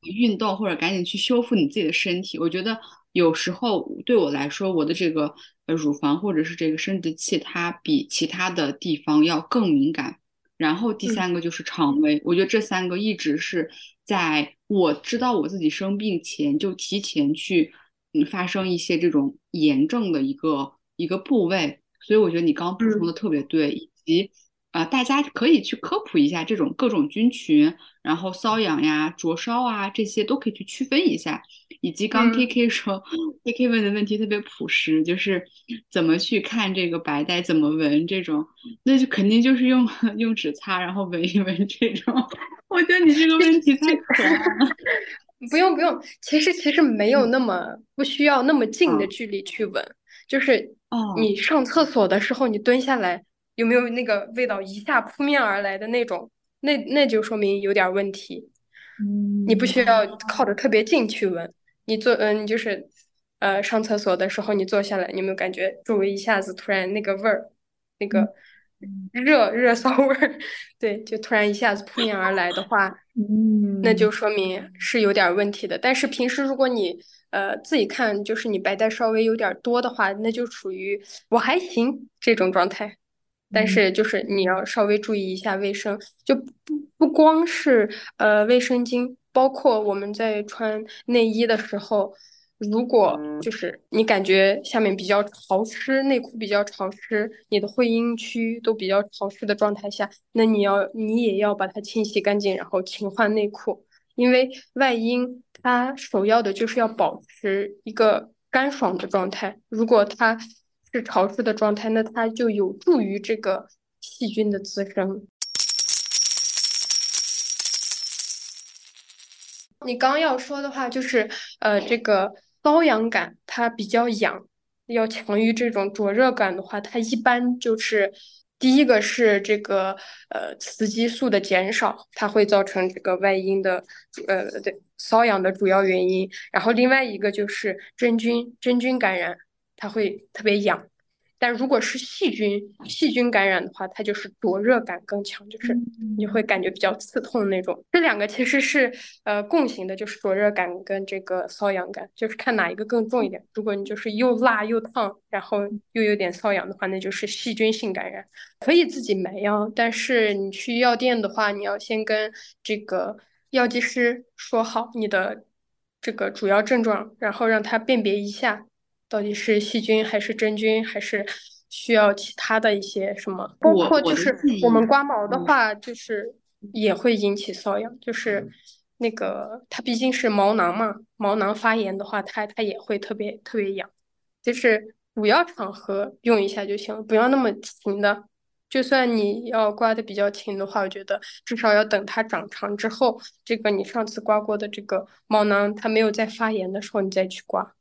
运动或者赶紧去修复你自己的身体。”我觉得有时候对我来说，我的这个呃乳房或者是这个生殖器，它比其他的地方要更敏感。然后第三个就是肠胃，我觉得这三个一直是。在我知道我自己生病前，就提前去嗯发生一些这种炎症的一个一个部位，所以我觉得你刚补充的特别对，以及啊大家可以去科普一下这种各种菌群，然后瘙痒呀、灼烧啊这些都可以去区分一下。以及刚 K K 说，K K 问的问题特别朴实，就是怎么去看这个白带，怎么闻这种，那就肯定就是用 用纸擦，然后闻一闻这种。我觉得你这个问题太可爱了。不用不用，其实其实没有那么不需要那么近的距离去闻，就是你上厕所的时候，你蹲下来有没有那个味道一下扑面而来的那种，那那就说明有点问题。嗯，你不需要靠着特别近去闻。你坐，嗯，你就是，呃，上厕所的时候，你坐下来，你有没有感觉周围一下子突然那个味儿，那个热热骚味儿，对，就突然一下子扑面而来的话，嗯，那就说明是有点问题的。但是平时如果你，呃，自己看，就是你白带稍微有点多的话，那就处于我还行这种状态。但是就是你要稍微注意一下卫生，就不不光是呃卫生巾，包括我们在穿内衣的时候，如果就是你感觉下面比较潮湿，内裤比较潮湿，你的会阴区都比较潮湿的状态下，那你要你也要把它清洗干净，然后勤换内裤，因为外阴它首要的就是要保持一个干爽的状态，如果它。是潮湿的状态，那它就有助于这个细菌的滋生。你刚要说的话就是，呃，这个瘙痒感它比较痒，要强于这种灼热感的话，它一般就是第一个是这个呃雌激素的减少，它会造成这个外阴的呃对瘙痒的主要原因。然后另外一个就是真菌真菌感染。它会特别痒，但如果是细菌细菌感染的话，它就是灼热感更强，就是你会感觉比较刺痛那种。这两个其实是呃共性的，就是灼热感跟这个瘙痒感，就是看哪一个更重一点。如果你就是又辣又烫，然后又有点瘙痒的话，那就是细菌性感染，可以自己买药，但是你去药店的话，你要先跟这个药剂师说好你的这个主要症状，然后让他辨别一下。到底是细菌还是真菌，还是需要其他的一些什么？包括就是我们刮毛的话，就是也会引起瘙痒，就是那个它毕竟是毛囊嘛，毛囊发炎的话，它它也会特别特别痒。就是主要场合用一下就行了，不要那么勤的。就算你要刮的比较勤的话，我觉得至少要等它长长之后，这个你上次刮过的这个毛囊它没有再发炎的时候，你再去刮。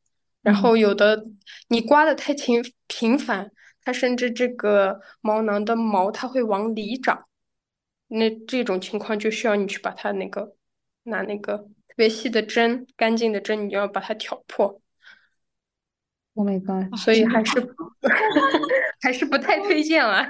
然后有的你刮的太频频繁，它甚至这个毛囊的毛它会往里长，那这种情况就需要你去把它那个拿那个特别细的针，干净的针，你要把它挑破。Oh my god！所以还是 还是不太推荐了。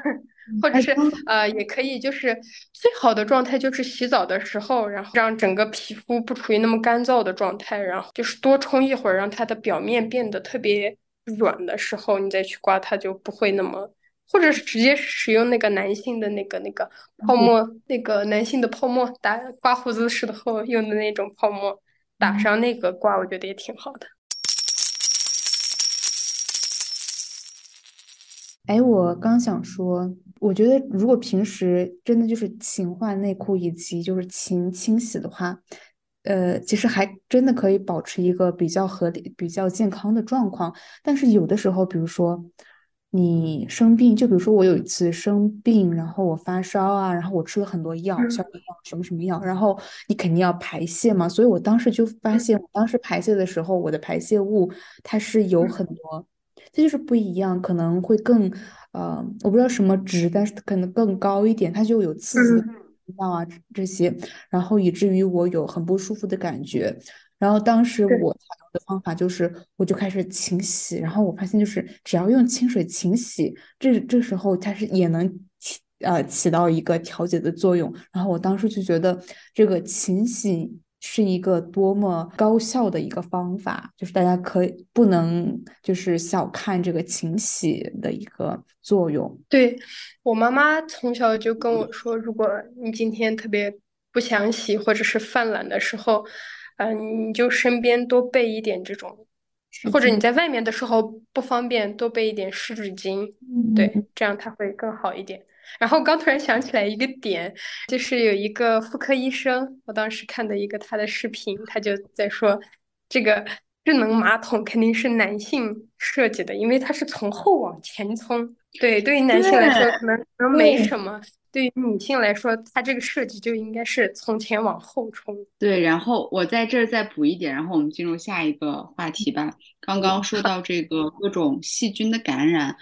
或者是呃，也可以，就是最好的状态就是洗澡的时候，然后让整个皮肤不处于那么干燥的状态，然后就是多冲一会儿，让它的表面变得特别软的时候，你再去刮它就不会那么，或者是直接使用那个男性的那个那个泡沫，那个男性的泡沫打刮胡子时候用的那种泡沫，打上那个刮，我觉得也挺好的。哎，我刚想说，我觉得如果平时真的就是勤换内裤以及就是勤清洗的话，呃，其实还真的可以保持一个比较合理、比较健康的状况。但是有的时候，比如说你生病，就比如说我有一次生病，然后我发烧啊，然后我吃了很多药，消炎药什么什么药，然后你肯定要排泄嘛，所以我当时就发现，我当时排泄的时候，我的排泄物它是有很多。这就是不一样，可能会更，呃，我不知道什么值，但是可能更高一点，它就有刺激的味道啊这些，然后以至于我有很不舒服的感觉。然后当时我采用的方法就是，我就开始勤洗，然后我发现就是只要用清水勤洗，这这时候它是也能起呃起到一个调节的作用。然后我当时就觉得这个勤洗。是一个多么高效的一个方法，就是大家可以不能就是小看这个勤洗的一个作用。对我妈妈从小就跟我说，如果你今天特别不想洗或者是犯懒的时候，嗯，你就身边多备一点这种，或者你在外面的时候不方便多备一点湿纸巾，对，这样它会更好一点。然后刚突然想起来一个点，就是有一个妇科医生，我当时看的一个他的视频，他就在说，这个智能马桶肯定是男性设计的，因为它是从后往前冲。对，对于男性来说可能可能没什么，对于女性来说，它这个设计就应该是从前往后冲。对，然后我在这儿再补一点，然后我们进入下一个话题吧。刚刚说到这个各种细菌的感染。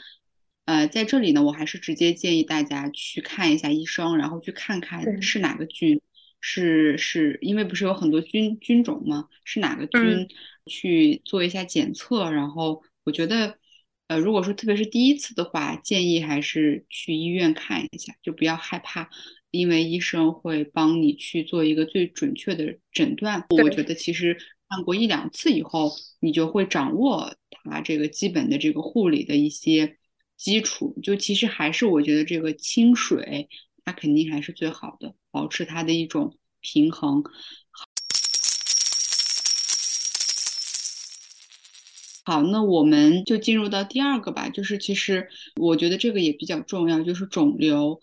呃，在这里呢，我还是直接建议大家去看一下医生，然后去看看是哪个菌，是是因为不是有很多菌菌种吗？是哪个菌？去做一下检测。然后我觉得，呃，如果说特别是第一次的话，建议还是去医院看一下，就不要害怕，因为医生会帮你去做一个最准确的诊断。我觉得其实看过一两次以后，你就会掌握它这个基本的这个护理的一些。基础。就其实还是我觉得这个清水，它肯定还是最好的，保持它的一种平衡。好，那我们就进入到第二个吧，就是其实我觉得这个也比较重要，就是肿瘤。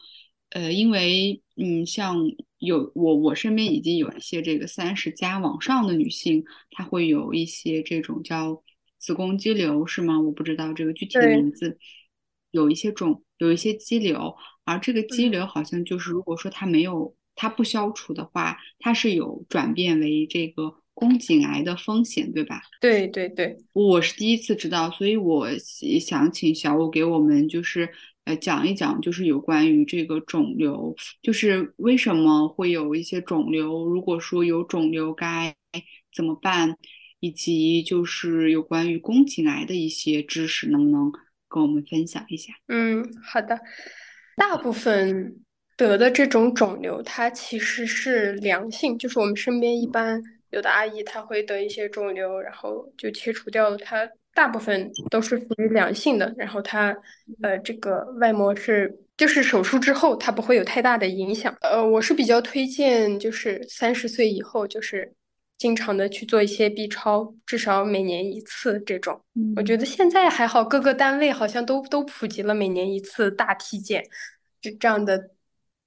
呃，因为嗯，像有我我身边已经有一些这个三十加往上的女性，她会有一些这种叫子宫肌瘤，是吗？我不知道这个具体的名字，有一些肿，有一些肌瘤，而这个肌瘤好像就是如果说它没有它不消除的话，它是有转变为这个。宫颈癌的风险，对吧？对对对，我是第一次知道，所以我想请小五给我们就是呃讲一讲，就是有关于这个肿瘤，就是为什么会有一些肿瘤，如果说有肿瘤该怎么办，以及就是有关于宫颈癌的一些知识，能不能跟我们分享一下？嗯，好的。大部分得的这种肿瘤，它其实是良性，就是我们身边一般。有的阿姨她会得一些肿瘤，然后就切除掉了。她大部分都是属于良性的，然后她呃这个外膜是就是手术之后它不会有太大的影响。呃，我是比较推荐就是三十岁以后就是经常的去做一些 B 超，至少每年一次这种。我觉得现在还好，各个单位好像都都普及了每年一次大体检。这这样的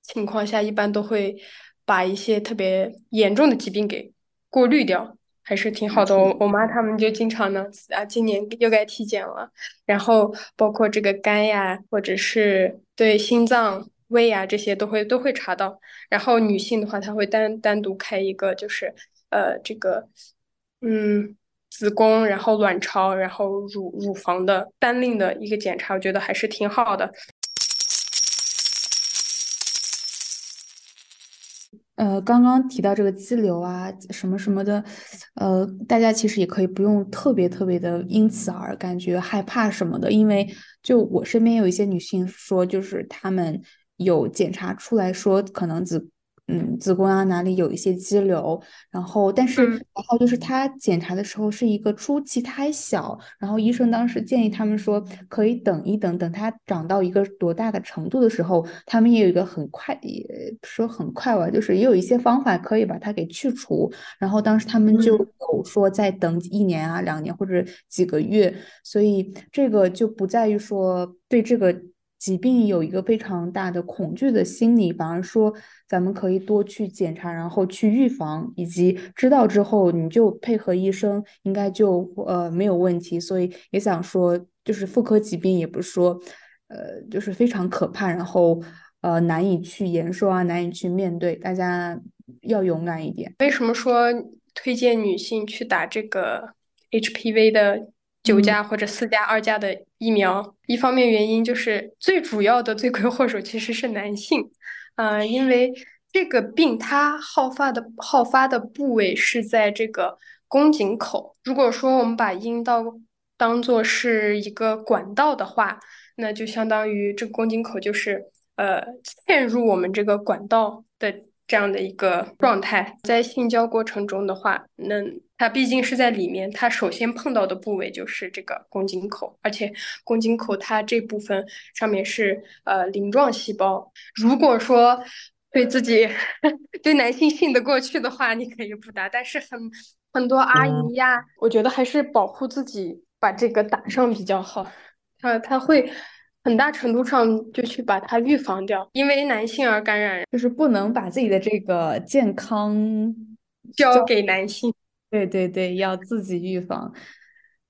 情况下，一般都会把一些特别严重的疾病给。过滤掉还是挺好的，我我妈他们就经常呢啊，今年又该体检了，然后包括这个肝呀，或者是对心脏、胃呀这些都会都会查到。然后女性的话，她会单单独开一个，就是呃这个嗯子宫，然后卵巢，然后乳乳房的单另的一个检查，我觉得还是挺好的。呃，刚刚提到这个肌瘤啊，什么什么的，呃，大家其实也可以不用特别特别的因此而感觉害怕什么的，因为就我身边有一些女性说，就是她们有检查出来说可能子。嗯，子宫啊哪里有一些肌瘤，然后但是然后就是他检查的时候是一个初期，他还小，然后医生当时建议他们说可以等一等，等它长到一个多大的程度的时候，他们也有一个很快，也说很快吧，就是也有一些方法可以把它给去除，然后当时他们就有说再等一年啊两年或者几个月，所以这个就不在于说对这个。疾病有一个非常大的恐惧的心理，反而说咱们可以多去检查，然后去预防，以及知道之后你就配合医生，应该就呃没有问题。所以也想说，就是妇科疾病也不是说呃就是非常可怕，然后呃难以去言说啊，难以去面对，大家要勇敢一点。为什么说推荐女性去打这个 HPV 的？九价或者四价、二价的疫苗，一方面原因就是最主要的罪魁祸首其实是男性，呃，因为这个病它好发的好发的部位是在这个宫颈口。如果说我们把阴道当做是一个管道的话，那就相当于这个宫颈口就是呃嵌入我们这个管道的这样的一个状态。在性交过程中的话，那它毕竟是在里面，它首先碰到的部位就是这个宫颈口，而且宫颈口它这部分上面是呃鳞状细胞。如果说对自己 对男性信得过去的话，你可以不打。但是很很多阿姨呀，我觉得还是保护自己，把这个打上比较好。它它会很大程度上就去把它预防掉，因为男性而感染，就是不能把自己的这个健康交给男性。对对对，要自己预防，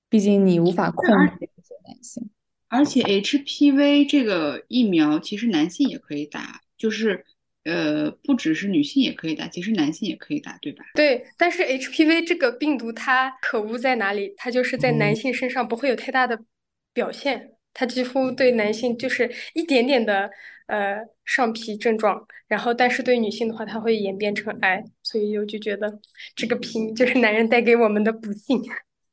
毕竟你无法控制这些男性。而且 HPV 这个疫苗其实男性也可以打，就是呃，不只是女性也可以打，其实男性也可以打，对吧？对，但是 HPV 这个病毒它可恶在哪里？它就是在男性身上不会有太大的表现，它几乎对男性就是一点点的。呃，上皮症状，然后但是对女性的话，它会演变成癌，所以我就觉得这个病就是男人带给我们的不幸。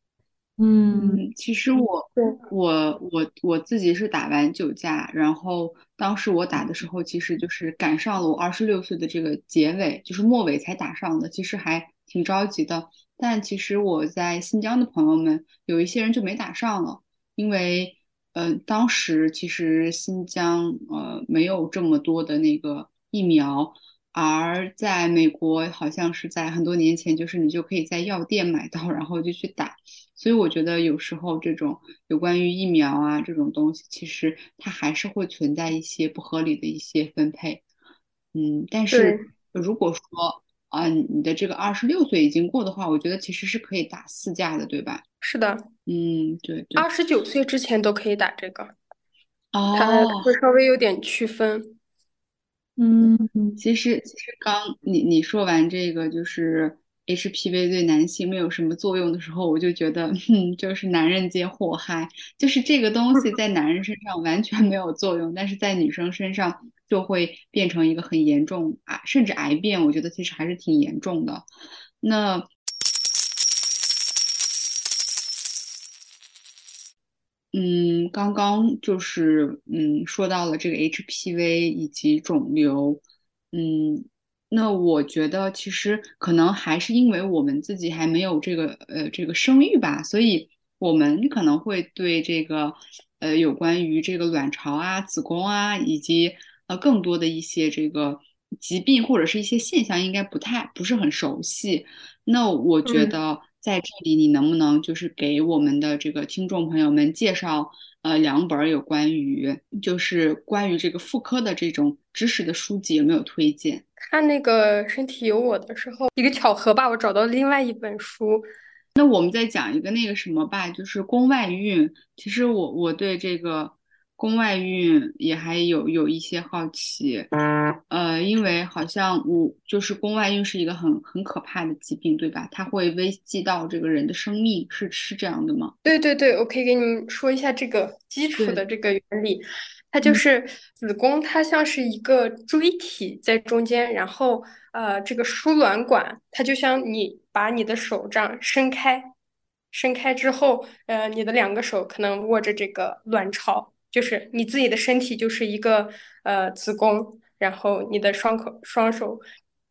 嗯，其实我我我我自己是打完九价，然后当时我打的时候，其实就是赶上了我二十六岁的这个结尾，就是末尾才打上的，其实还挺着急的。但其实我在新疆的朋友们有一些人就没打上了，因为。呃，当时其实新疆呃没有这么多的那个疫苗，而在美国好像是在很多年前，就是你就可以在药店买到，然后就去打。所以我觉得有时候这种有关于疫苗啊这种东西，其实它还是会存在一些不合理的一些分配。嗯，但是如果说啊你的这个二十六岁已经过的话，我觉得其实是可以打四价的，对吧？是的，嗯，对对，二十九岁之前都可以打这个，哦，它会稍微有点区分。嗯，其实其实刚你你说完这个就是 HPV 对男性没有什么作用的时候，我就觉得，嗯，就是男人皆祸害，就是这个东西在男人身上完全没有作用，但是在女生身上就会变成一个很严重啊，甚至癌变，我觉得其实还是挺严重的。那。嗯，刚刚就是嗯说到了这个 HPV 以及肿瘤，嗯，那我觉得其实可能还是因为我们自己还没有这个呃这个生育吧，所以我们可能会对这个呃有关于这个卵巢啊、子宫啊以及呃更多的一些这个疾病或者是一些现象应该不太不是很熟悉。那我觉得。在这里，你能不能就是给我们的这个听众朋友们介绍呃两本有关于就是关于这个妇科的这种知识的书籍，有没有推荐？看那个身体有我的时候，一个巧合吧，我找到另外一本书。那我们再讲一个那个什么吧，就是宫外孕。其实我我对这个。宫外孕也还有有一些好奇，呃，因为好像我就是宫外孕是一个很很可怕的疾病，对吧？它会危及到这个人的生命，是是这样的吗？对对对，我可以给你们说一下这个基础的这个原理，它就是子宫，它像是一个锥体在中间，然后呃，这个输卵管，它就像你把你的手这样伸开，伸开之后，呃，你的两个手可能握着这个卵巢。就是你自己的身体就是一个呃子宫，然后你的双口双手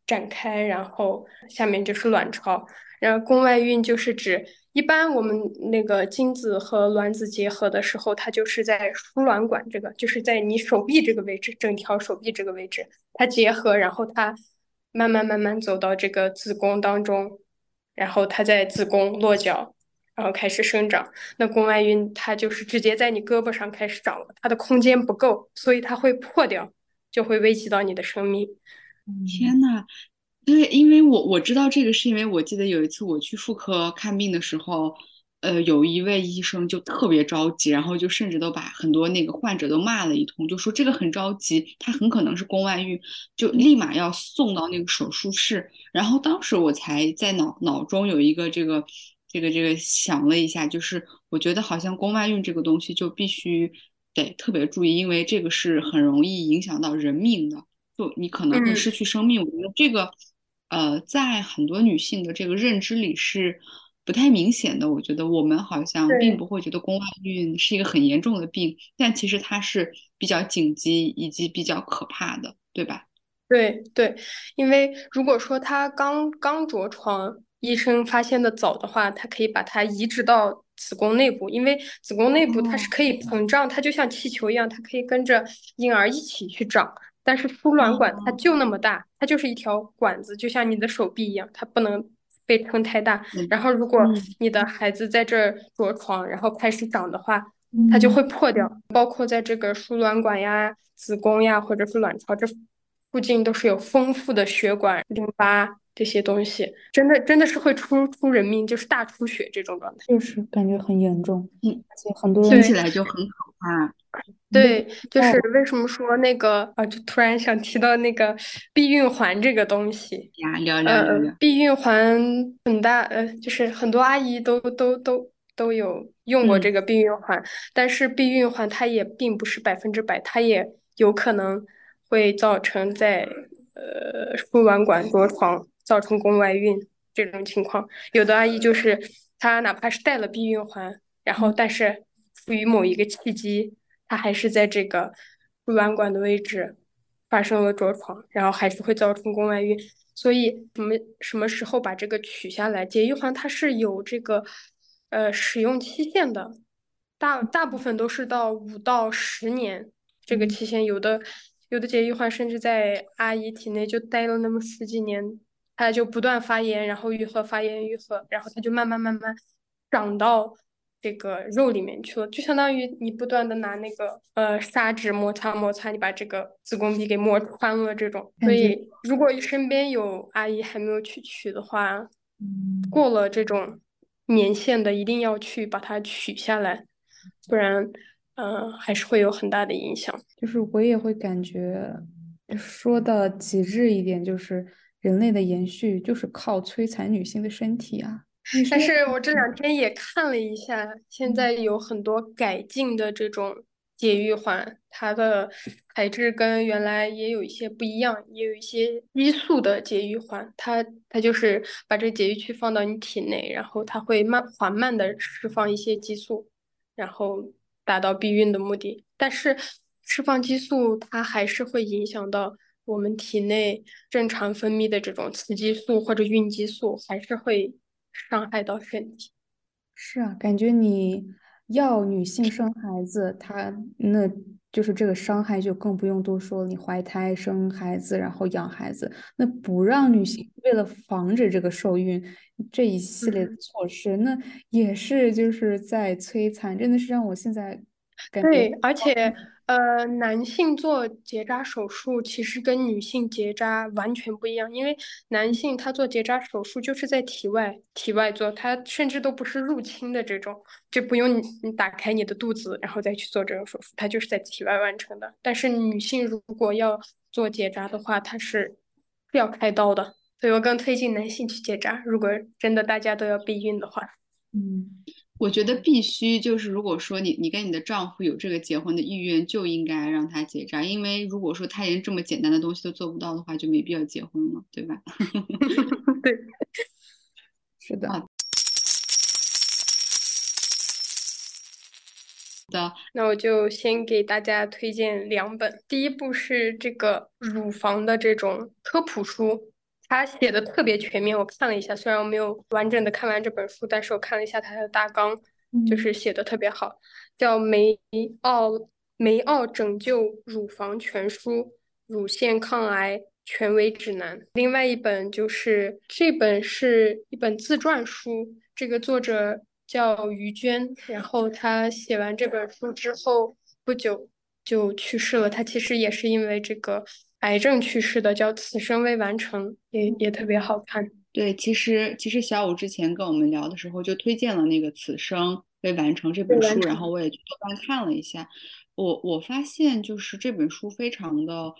展开，然后下面就是卵巢。然后宫外孕就是指一般我们那个精子和卵子结合的时候，它就是在输卵管这个，就是在你手臂这个位置，整条手臂这个位置，它结合，然后它慢慢慢慢走到这个子宫当中，然后它在子宫落脚。然后开始生长，那宫外孕它就是直接在你胳膊上开始长了，它的空间不够，所以它会破掉，就会危及到你的生命。天呐，对，因为我我知道这个，是因为我记得有一次我去妇科看病的时候，呃，有一位医生就特别着急，然后就甚至都把很多那个患者都骂了一通，就说这个很着急，他很可能是宫外孕，就立马要送到那个手术室。然后当时我才在脑脑中有一个这个。这个这个想了一下，就是我觉得好像宫外孕这个东西就必须得特别注意，因为这个是很容易影响到人命的，就你可能会失去生命。我觉得这个呃，在很多女性的这个认知里是不太明显的。我觉得我们好像并不会觉得宫外孕是一个很严重的病，但其实它是比较紧急以及比较可怕的，对吧？对对，因为如果说她刚刚着床。医生发现的早的话，它可以把它移植到子宫内部，因为子宫内部它是可以膨胀，它就像气球一样，它可以跟着婴儿一起去长。但是输卵管它就那么大，它就是一条管子，就像你的手臂一样，它不能被撑太大。然后如果你的孩子在这着床，然后开始长的话，它就会破掉。包括在这个输卵管呀、子宫呀，或者是卵巢这附近，都是有丰富的血管、淋巴。这些东西真的真的是会出出人命，就是大出血这种状态，就是感觉很严重，嗯，而且很多人听起来就很可怕。对，就是为什么说那个啊，就突然想提到那个避孕环这个东西呀，聊聊聊聊。避孕环很大，呃，就是很多阿姨都都都都有用过这个避孕环，但是避孕环它也并不是百分之百，它也有可能会造成在呃输卵管着床。造成宫外孕这种情况，有的阿姨就是她哪怕是戴了避孕环，然后但是出于某一个契机，她还是在这个输卵管的位置发生了着床，然后还是会造成宫外孕。所以我们什么时候把这个取下来？节育环它是有这个呃使用期限的，大大部分都是到五到十年这个期限，有的有的节育环甚至在阿姨体内就待了那么十几年，它就不断发炎，然后愈合发炎愈合，然后它就慢慢慢慢长到这个肉里面去了，就相当于你不断的拿那个呃砂纸摩擦摩擦，你把这个子宫壁给磨穿了这种。所以如果身边有阿姨还没有去取的话，过了这种年限的，一定要去把它取下来，不然嗯还是会有很大的影响。就是我也会感觉说的极致一点，就是人类的延续就是靠摧残女性的身体啊。但是我这两天也看了一下，现在有很多改进的这种节育环，它的材质跟原来也有一些不一样，也有一些激素的节育环，它它就是把这节育区放到你体内，然后它会慢缓慢的释放一些激素，然后达到避孕的目的。但是释放激素它还是会影响到我们体内正常分泌的这种雌激素或者孕激素，还是会。伤害到身体，是啊，感觉你要女性生孩子，她那就是这个伤害就更不用多说了。你怀胎生孩子，然后养孩子，那不让女性为了防止这个受孕这一系列的措施，那也是就是在摧残，真的是让我现在感觉对，而且。呃，男性做结扎手术其实跟女性结扎完全不一样，因为男性他做结扎手术就是在体外体外做，他甚至都不是入侵的这种，就不用你你打开你的肚子然后再去做这个手术，他就是在体外完成的。但是女性如果要做结扎的话，她是要开刀的，所以我更推荐男性去结扎。如果真的大家都要避孕的话，嗯。我觉得必须就是，如果说你你跟你的丈夫有这个结婚的意愿，就应该让他结扎，因为如果说他连这么简单的东西都做不到的话，就没必要结婚了，对吧？对，是的。好的，那我就先给大家推荐两本，第一部是这个乳房的这种科普书。他写的特别全面，我看了一下，虽然我没有完整的看完这本书，但是我看了一下他的大纲，就是写的特别好，叫《梅奥梅奥拯救乳房全书：乳腺抗癌权威指南》。另外一本就是这本是一本自传书，这个作者叫于娟，然后他写完这本书之后不久就去世了。他其实也是因为这个。癌症去世的叫《此生未完成》，也也特别好看。对，其实其实小五之前跟我们聊的时候就推荐了那个《此生未完成》这本书，然后我也去豆瓣看了一下。我我发现就是这本书非常的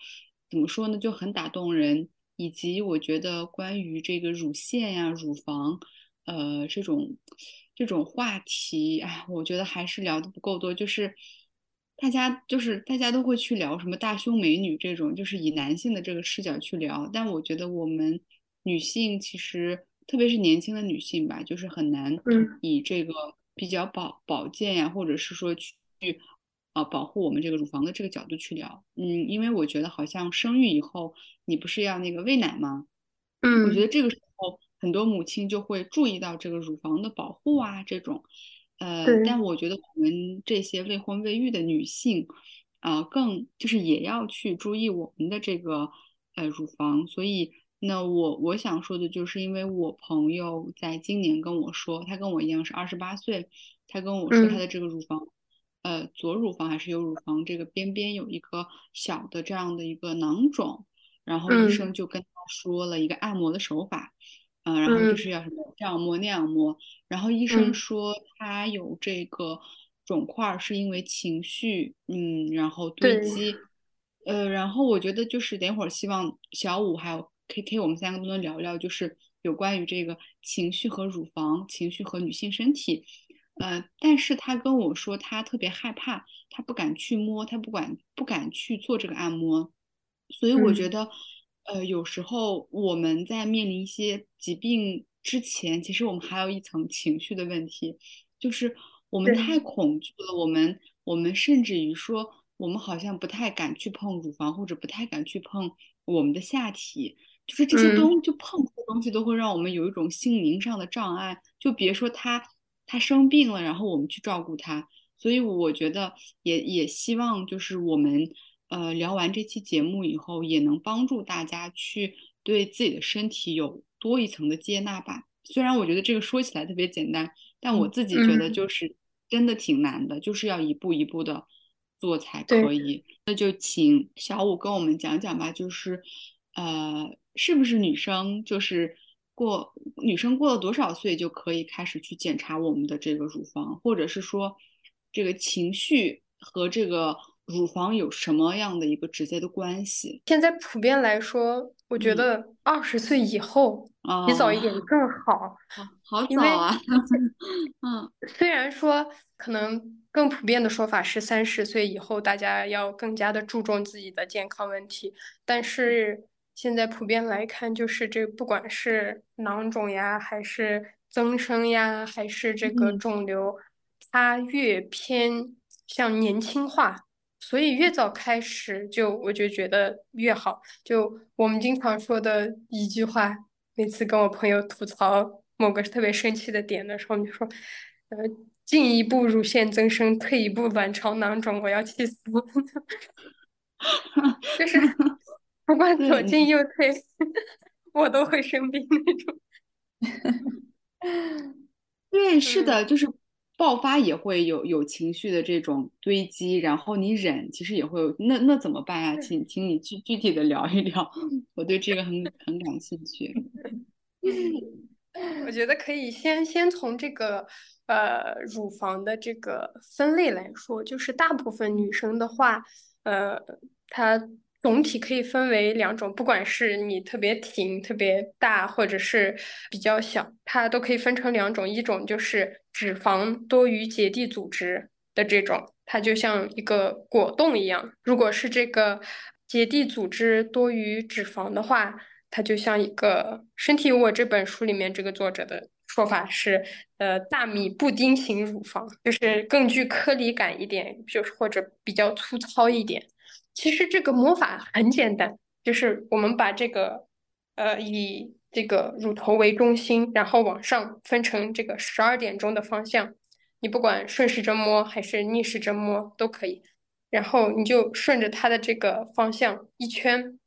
怎么说呢，就很打动人，以及我觉得关于这个乳腺呀、乳房，呃，这种这种话题，哎，我觉得还是聊的不够多，就是。大家就是大家都会去聊什么大胸美女这种，就是以男性的这个视角去聊。但我觉得我们女性其实，特别是年轻的女性吧，就是很难以这个比较保保健呀，或者是说去呃保护我们这个乳房的这个角度去聊。嗯，因为我觉得好像生育以后，你不是要那个喂奶吗？嗯，我觉得这个时候很多母亲就会注意到这个乳房的保护啊这种。呃，但我觉得我们这些未婚未育的女性，啊，更就是也要去注意我们的这个呃乳房。所以，那我我想说的就是，因为我朋友在今年跟我说，她跟我一样是二十八岁，她跟我说她的这个乳房，呃，左乳房还是右乳房这个边边有一个小的这样的一个囊肿，然后医生就跟他说了一个按摩的手法。嗯，然后就是要什么这样摸那样摸，然后医生说他有这个肿块是因为情绪，嗯，然后堆积，呃，然后我觉得就是等会儿希望小五还有 K K 我们三个都能聊聊，就是有关于这个情绪和乳房、情绪和女性身体，呃，但是他跟我说他特别害怕，他不敢去摸，他不敢不敢去做这个按摩，所以我觉得。呃，有时候我们在面临一些疾病之前，其实我们还有一层情绪的问题，就是我们太恐惧了。我们我们甚至于说，我们好像不太敢去碰乳房，或者不太敢去碰我们的下体，就是这些东就碰这些东西都会让我们有一种心灵上的障碍。就别说他他生病了，然后我们去照顾他。所以我觉得也也希望就是我们呃聊完这期节目以后，也能帮助大家去对自己的身体有多一层的接纳吧。虽然我觉得这个说起来特别简单，但我自己觉得就是真的挺难的，就是要一步一步的做才可以。那就请小五跟我们讲讲吧，就是呃，是不是女生就是过女生过了多少岁就可以开始去检查我们的这个乳房，或者是说这个情绪和这个乳房有什么样的一个直接的关系？现在普遍来说，我觉得二十岁以后。提早一点更 好，好早啊！嗯，虽然说可能更普遍的说法是三十岁以后大家要更加的注重自己的健康问题，但是现在普遍来看，就是这不管是囊肿呀，还是增生呀，还是这个肿瘤，它越偏向年轻化，所以越早开始就我就觉得越好。就我们经常说的一句话。每次跟我朋友吐槽某个特别生气的点的时候，你说，呃，进一步乳腺增生，退一步卵巢囊肿，我要气死！就是 不管左进右退，我都会生病那种。对，是的，就是爆发也会有有情绪的这种堆积，然后你忍，其实也会有。那那怎么办呀？请请你具具体的聊一聊，我对这个很很感兴趣。我觉得可以先先从这个呃乳房的这个分类来说，就是大部分女生的话，呃，它总体可以分为两种，不管是你特别挺、特别大，或者是比较小，它都可以分成两种，一种就是脂肪多于结缔组织的这种，它就像一个果冻一样。如果是这个结缔组织多于脂肪的话，它就像一个《身体我》这本书里面这个作者的说法是，呃，大米布丁型乳房，就是更具颗粒感一点，就是或者比较粗糙一点。其实这个摸法很简单，就是我们把这个，呃，以这个乳头为中心，然后往上分成这个十二点钟的方向，你不管顺时针摸还是逆时针摸都可以，然后你就顺着它的这个方向一圈。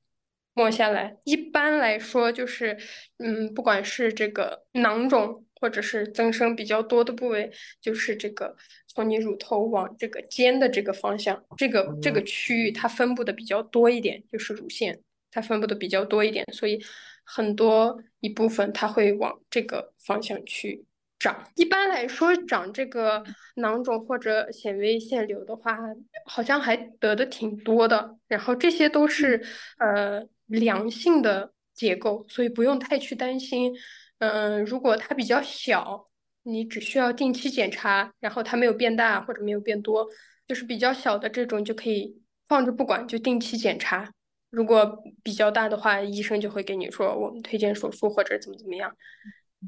摸下来，一般来说就是，嗯，不管是这个囊肿或者是增生比较多的部位，就是这个从你乳头往这个尖的这个方向，这个这个区域它分布的比较多一点，就是乳腺它分布的比较多一点，所以很多一部分它会往这个方向去。长一般来说，长这个囊肿或者显微腺瘤的话，好像还得的挺多的。然后这些都是呃良性的结构，所以不用太去担心。嗯，如果它比较小，你只需要定期检查，然后它没有变大或者没有变多，就是比较小的这种就可以放着不管，就定期检查。如果比较大的话，医生就会给你说我们推荐手术或者怎么怎么样。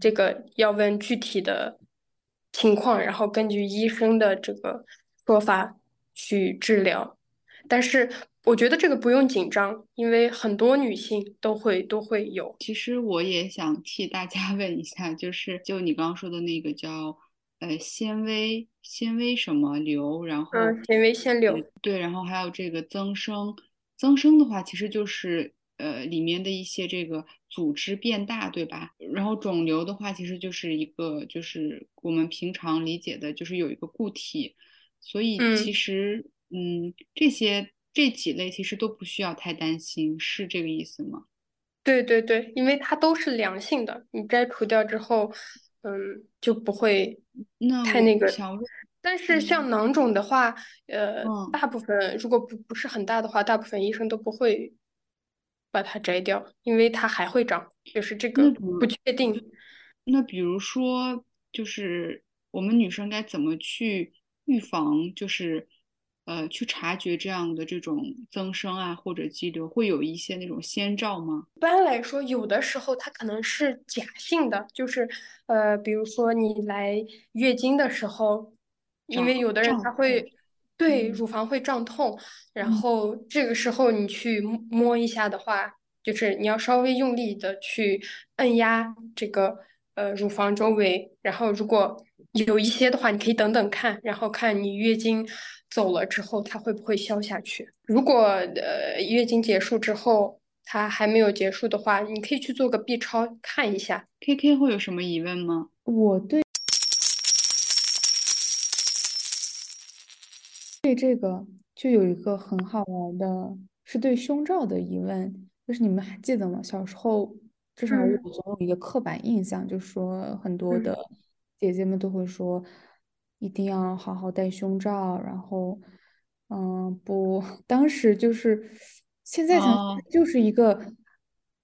这个要问具体的情况，然后根据医生的这个说法去治疗。但是我觉得这个不用紧张，因为很多女性都会都会有。其实我也想替大家 问一下，就是就你刚刚说的那个叫呃纤维纤维什么瘤，然后嗯纤维腺瘤对，然后还有这个增生增生的话，其实就是。呃，里面的一些这个组织变大，对吧？然后肿瘤的话，其实就是一个，就是我们平常理解的，就是有一个固体。所以其实，嗯，这些这几类其实都不需要太担心，是这个意思吗？对对对，因为它都是良性的，你摘除掉之后，嗯，就不会太那个。但是像囊肿的话，呃，大部分如果不不是很大的话，大部分医生都不会。把它摘掉，因为它还会长，就是这个不确定。那比如说，就是我们女生该怎么去预防，就是呃，去察觉这样的这种增生啊，或者肌瘤，会有一些那种先兆吗？一般来说，有的时候它可能是假性的，就是呃，比如说你来月经的时候，因为有的人他会。对，乳房会胀痛，然后这个时候你去摸一下的话，就是你要稍微用力的去按压这个呃乳房周围，然后如果有一些的话，你可以等等看，然后看你月经走了之后它会不会消下去。如果呃月经结束之后它还没有结束的话，你可以去做个 B 超看一下。K K 会有什么疑问吗？我对对这个就有一个很好玩的，是对胸罩的疑问，就是你们还记得吗？小时候至少嗯。我总有一个刻板印象，就说很多嗯。的姐姐们都会说一定要好好戴胸罩，然后嗯不，当时就是现在想哦。就是一个。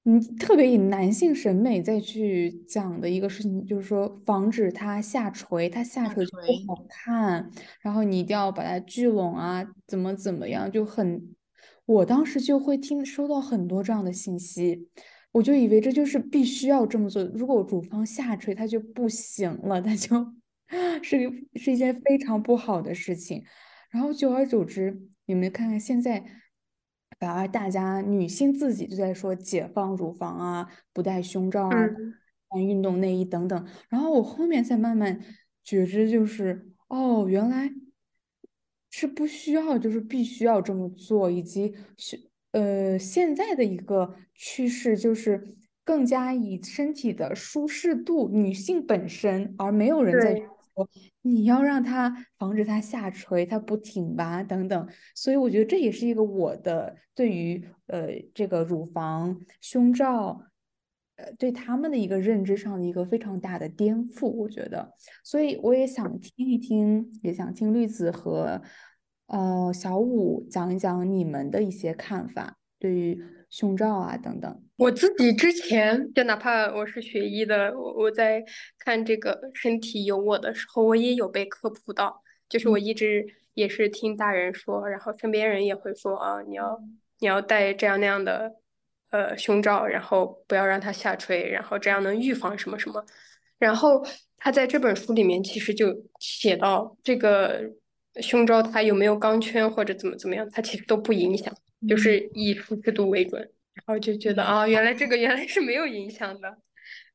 嗯，特别以男性审美再去讲的一个事情，就是说防止它下垂，它下下垂就不好看，然后你一定要把它聚拢啊，怎么怎么样，就很，我当时就会听收到很多这样的信息，我就以为这就是必须要这么做，如果乳房下垂它就不行了，它就 是一是一件非常不好的事情，然后久而久之，你们看看现在。反而大家女性自己就在说解放乳房啊，不戴胸罩啊，嗯穿运动内衣等等。然后我后面才慢慢觉知，就是哦，原来是不需要，就是必须要这么做，以及是呃现在的一个趋势就是更加以身体的舒适度，女性本身，而没有人在说你要让它防止它下垂，它不挺拔等等。所以我觉得这也是一个我的对于呃这个乳房、胸罩，呃对他们的一个认知上的一个非常大的颠覆，我觉得。所以我也想听一听，也想听绿子和呃小五讲一讲你们的一些看法，对于胸罩啊等等。我自己之前就哪怕我是学医的，我我在看这个身体有我的时候，我也有被科普到，就是我一直也是听大人说，然后身边人也会说啊，你要你要戴这样那样的呃胸罩，然后不要让它下垂，然后这样能预防什么什么。然后他在这本书里面其实就写到这个胸罩它有没有钢圈或者怎么怎么样，它其实都不影响，就是以舒适度为准。然后就觉得啊，原来这个原来是没有影响的，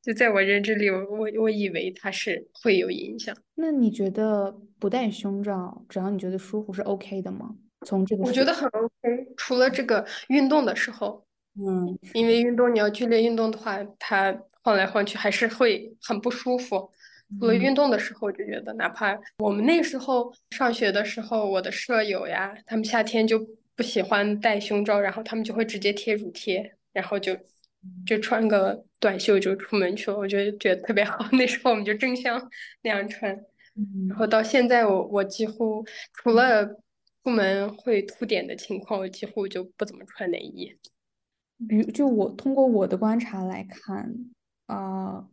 就在我认知里，我我我以为它是会有影响。那你觉得不戴胸罩，只要你觉得舒服是 OK 的吗？从这个我觉得很 OK，除了这个运动的时候，嗯因为运动你要剧烈运动的话，它晃来晃去还是会很不舒服。除了嗯运动的时候，我就觉得，哪怕我们那时候上学的时候，我的舍友呀，他们夏天就不喜欢戴胸罩，然后他们就会直接贴乳贴，然后就就穿个短袖就出门去了。我觉得觉得特别好，那时候我们就争相那样穿。然后到现在我，我几乎除了出门会凸点的情况，我几乎就不怎么穿内衣。比如，就我通过我的观察来看，啊、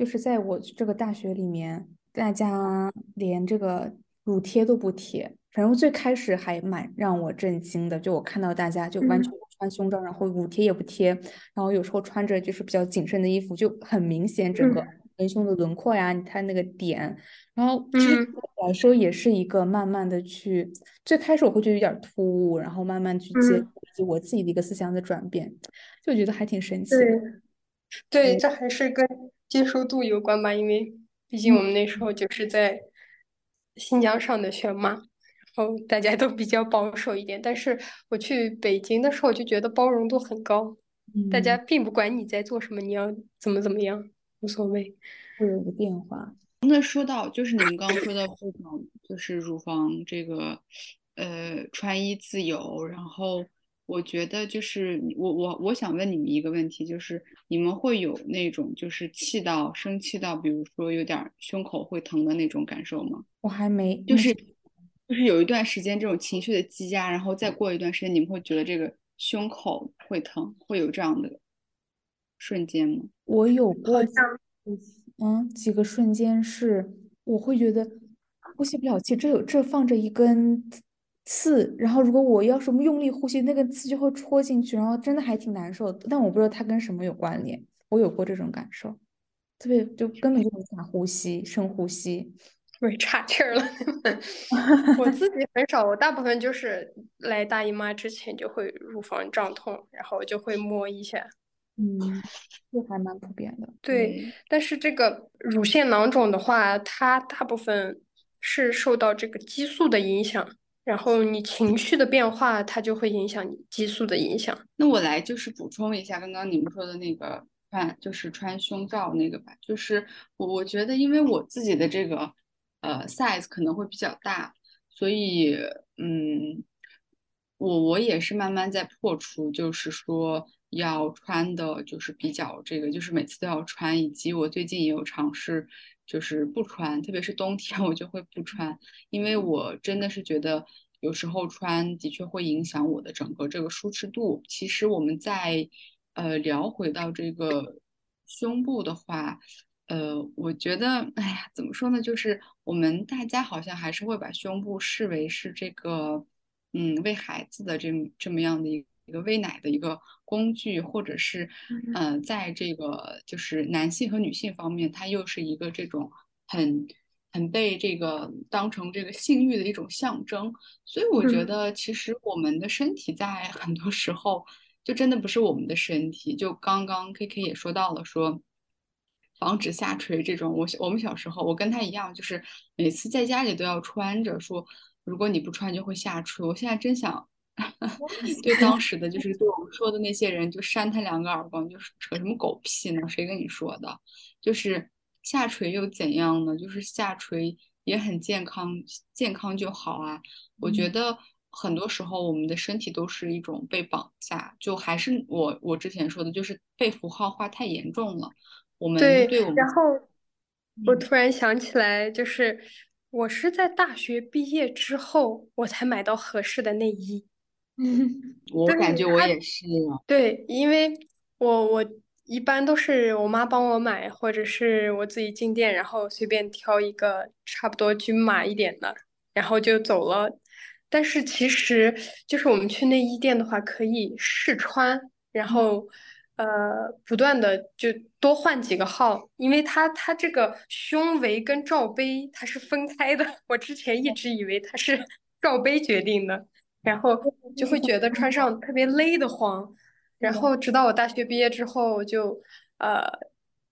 就是在我这个大学里面，大家连这个乳贴都不贴。反正最开始还蛮让我震惊的，就我看到大家就完全嗯。不穿胸罩，然后乳贴也不贴，然后有时候穿着就是比较紧身的衣服，就很明显整个嗯。文胸的轮廓呀，它那个点，然后其实来说也是一个慢慢的去，最开始我会觉得有点突兀，然后慢慢去接我自己的一个思想的转变，就觉得还挺神奇的。对。对，这还是跟接受度有关吧，因为毕竟我们那时候就是在新疆上的学嘛，然后大家都比较保守一点。但是我去北京的时候就觉得包容度很高，大家嗯，并不管你在做什么，你要怎么怎么样，无所谓。会有个变化。那说到就是你们刚刚说到这种，就是乳房这个，呃，穿衣自由，然后我觉得就是我我我想问你们一个问题，就是你们会有那种就是气到生气到，比如说有点儿胸口会疼的那种感受吗？我还没，就是就是有一段时间这种情绪的积压，然后再过一段时间，你们会觉得这个胸口会疼，会有这样的瞬间吗？我有过嗯几个瞬间是我会觉得呼吸不了气，这有这放着一根刺，然后如果我要什么用力呼吸，那个刺就会戳进去，然后真的还挺难受的。但我不知道它跟什么有关联，我有过这种感受，特别就根本就无法呼吸，深呼吸。不是，岔气儿了。我自己很少，我大部分就是来大姨妈之前就会乳房胀痛，然后就会摸一下。嗯，这还蛮普遍的。对，但是这个乳腺囊肿的话，它大部分是受到这个激素的影响，然后你情绪的变化，它就会影响你激素的影响。那我来就是补充一下刚刚你们说的那个穿，就是穿胸罩那个吧，就是我我觉得，因为我自己的这个呃 size 可能会比较大，所以嗯，我我也是慢慢在破除，就是说。要穿的就是比较这个，就是每次都要穿，以及我最近也有尝试，就是不穿，特别是冬天我就会不穿，因为我真的是觉得有时候穿的确会影响我的整个这个舒适度。其实我们在呃聊回到这个胸部的话，呃，我觉得，哎呀，怎么说呢？就是我们大家好像还是会把胸部视为是这个，嗯，为孩子的这这么样的一。一个喂奶的一个工具，或者是，嗯，在这个就是男性和女性方面，它又是一个这种很很被这个当成这个性欲的一种象征。所以我觉得，其实我们的身体在很多时候就真的不是我们的身体。就刚刚 K K 也说到了，说防止下垂这种。我我们小时候，我跟他一样，就是每次在家里都要穿着，说如果你不穿就会下垂。我现在真想。对当时的 就是对我们说的那些人，就扇他两个耳光，就是扯什么狗屁呢？谁跟你说的？就是下垂又怎样呢？就是下垂也很健康，健康就好啊。我觉得很多时候我们的身体都是一种被绑架，就还是我我之前说的，就是被符号化太严重了。我们对，我们然后我突然想起来，就是我是在大学毕业之后，我才买到合适的内衣。我感觉我也是。对，因为我我一般都是我妈帮我买，或者是我自己进店，然后随便挑一个差不多均码一点的，然后就走了。但是其实就是我们去内衣店的话，可以试穿，然后呃不断的就多换几个号，因为它它这个胸围跟罩杯它是分开的，我之前一直以为它是罩杯决定的。然后就会觉得穿上特别勒得慌，然后直到我大学毕业之后，就呃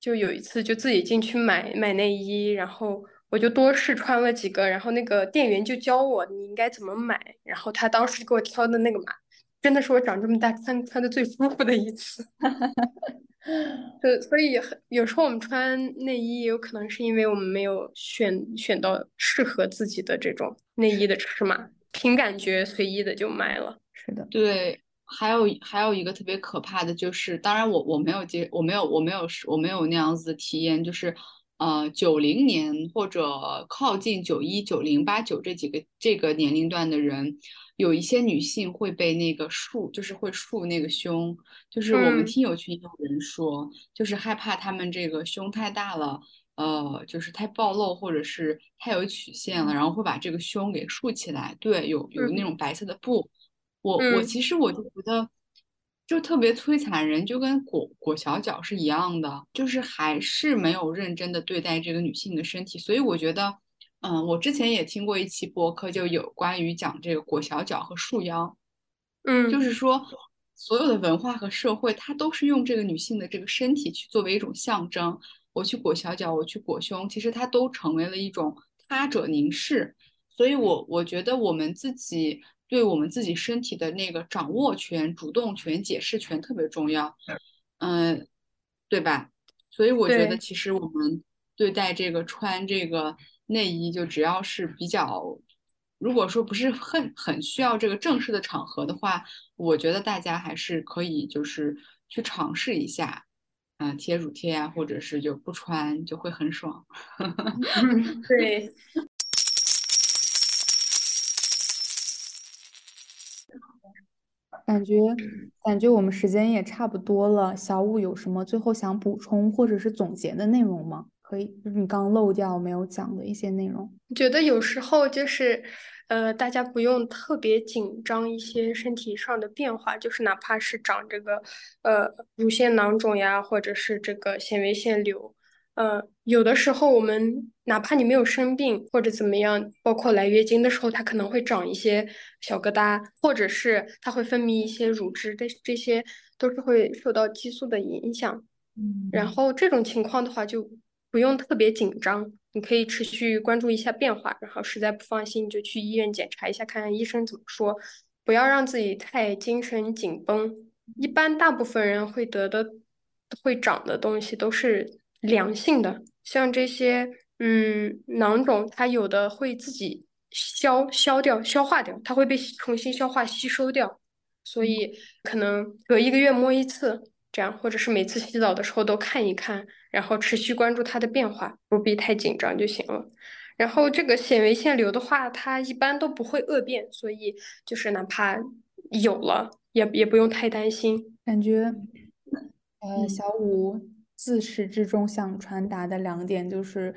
就有一次就自己进去买买内衣，然后我就多试穿了几个，然后那个店员就教我你应该怎么买，然后他当时给我挑的那个码，真的是我长这么大穿穿的最舒服的一次。对，所以有时候我们穿内衣，有可能是因为我们没有选选到适合自己的这种内衣的尺码。凭感觉随意的就买了，是的，对。还有还有一个特别可怕的就是，当然我我没有接，我没有我没有我没有那样子的体验，就是呃九零年或者靠近九一九零八九这几个这个年龄段的人，有一些女性会被那个束，就是会束那个胸，就是我们听友群有人说，就是害怕他们这个胸太大了。呃，就是太暴露，或者是太有曲线了，然后会把这个胸给竖起来。对，有有那种白色的布。我我其实我就觉得，就特别摧残人，就跟裹裹小脚是一样的，就是还是没有认真的对待这个女性的身体。所以我觉得，嗯，我之前也听过一期播客，就有关于讲这个裹小脚和束腰。嗯，就是说，所有的文化和社会，它都是用这个女性的这个身体去作为一种象征。我去裹小脚，我去裹胸，其实它都成为了一种他者凝视。所以，我我觉得我们自己对我们自己身体的那个掌握权、主动权、解释权特别重要，嗯，对吧？所以我觉得其实我们对待这个穿这个内衣，就只要是比较，如果说不是很很需要这个正式的场合的话，我觉得大家还是可以就是去尝试一下。啊，贴乳贴啊，或者是就不穿就会很爽。对，感觉感觉我们时间也差不多了。小五有什么最后想补充或者是总结的内容吗？可以，就是你刚漏掉没有讲的一些内容。觉得有时候就是。呃，大家不用特别紧张一些身体上的变化，就是哪怕是长这个呃乳腺囊肿呀，或者是这个纤维腺瘤，呃，有的时候我们哪怕你没有生病或者怎么样，包括来月经的时候，它可能会长一些小疙瘩，或者是它会分泌一些乳汁，这这些都是会受到激素的影响。嗯，然后这种情况的话，就不用特别紧张，你可以持续关注一下变化，然后实在不放心，你就去医院检查一下，看看医生怎么说，不要让自己太精神紧绷。一般大部分人会得的、会长的东西都是。良性的，像这些，嗯，囊肿，它有的会自己消消掉、消化掉，它会被重新消化吸收掉，所以可能隔一个月摸一次，这样，或者是每次洗澡的时候都看一看，然后持续关注它的变化，不必太紧张就行了。然后这个纤维腺瘤的话，它一般都不会恶变，所以就是哪怕有了，也也不用太担心。感觉，呃，小五。自始至终想传达的两点就是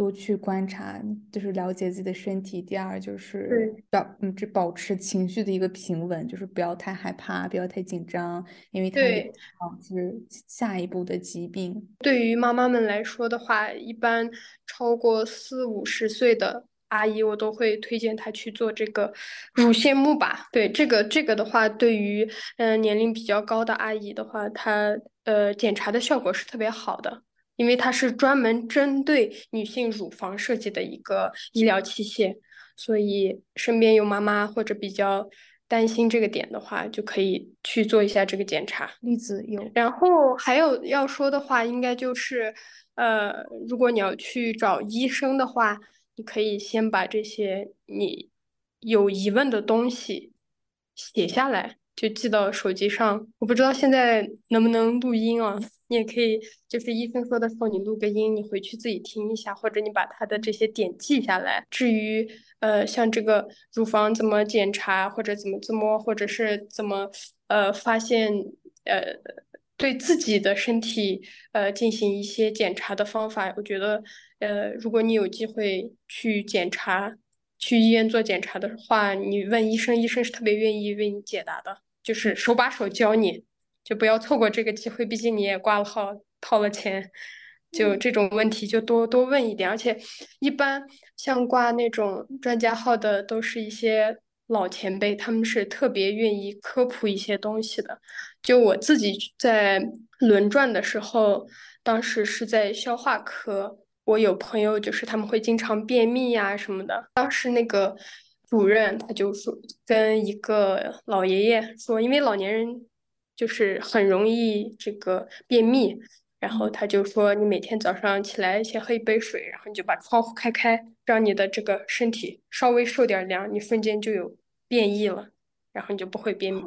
多去观察，就是了解自己的身体。第二就是保嗯，这保持情绪的一个平稳，就是不要太害怕，不要太紧张，因为它会导致下一步的疾病。对于妈妈们来说的话，一般超过四五十岁的阿姨，我都会推荐她去做这个乳腺 钼吧。对这个这个的话，对于嗯年龄比较高的阿姨的话，她。呃，检查的效果是特别好的，因为它是专门针对女性乳房设计的一个医疗器械，所以身边有妈妈或者比较担心这个点的话，就可以去做一下这个检查。例子有，然后还有要说的话，应该就是，呃，如果你要去找医生的话，你可以先把这些你有疑问的东西写下来。就记到手机上，我不知道现在能不能录音啊？你也可以，就是医生说的时候你录个音，你回去自己听一下，或者你把他的这些点记下来。至于呃，像这个乳房怎么检查，或者怎么自摸，或者是怎么呃发现呃对自己的身体呃进行一些检查的方法，我觉得呃，如果你有机会去检查，去医院做检查的话，你问医生，医生是特别愿意为你解答的。就是手把手教你，就不要错过这个机会。毕竟你也挂了号，掏了钱，就这种问题就多多问一点。而且一般像挂那种专家号的，都是一些老前辈，他们是特别愿意科普一些东西的。就我自己在轮转的时候，当时是在消化科，我有朋友就是他们会经常便秘呀什么的，当时那个。主任他就说跟一个老爷爷说，因为老年人就是很容易这个便秘，然后他就说你每天早上起来先喝一杯水，然后你就把窗户开开，让你的这个身体稍微受点凉，你瞬间就有便意了，然后你就不会便秘，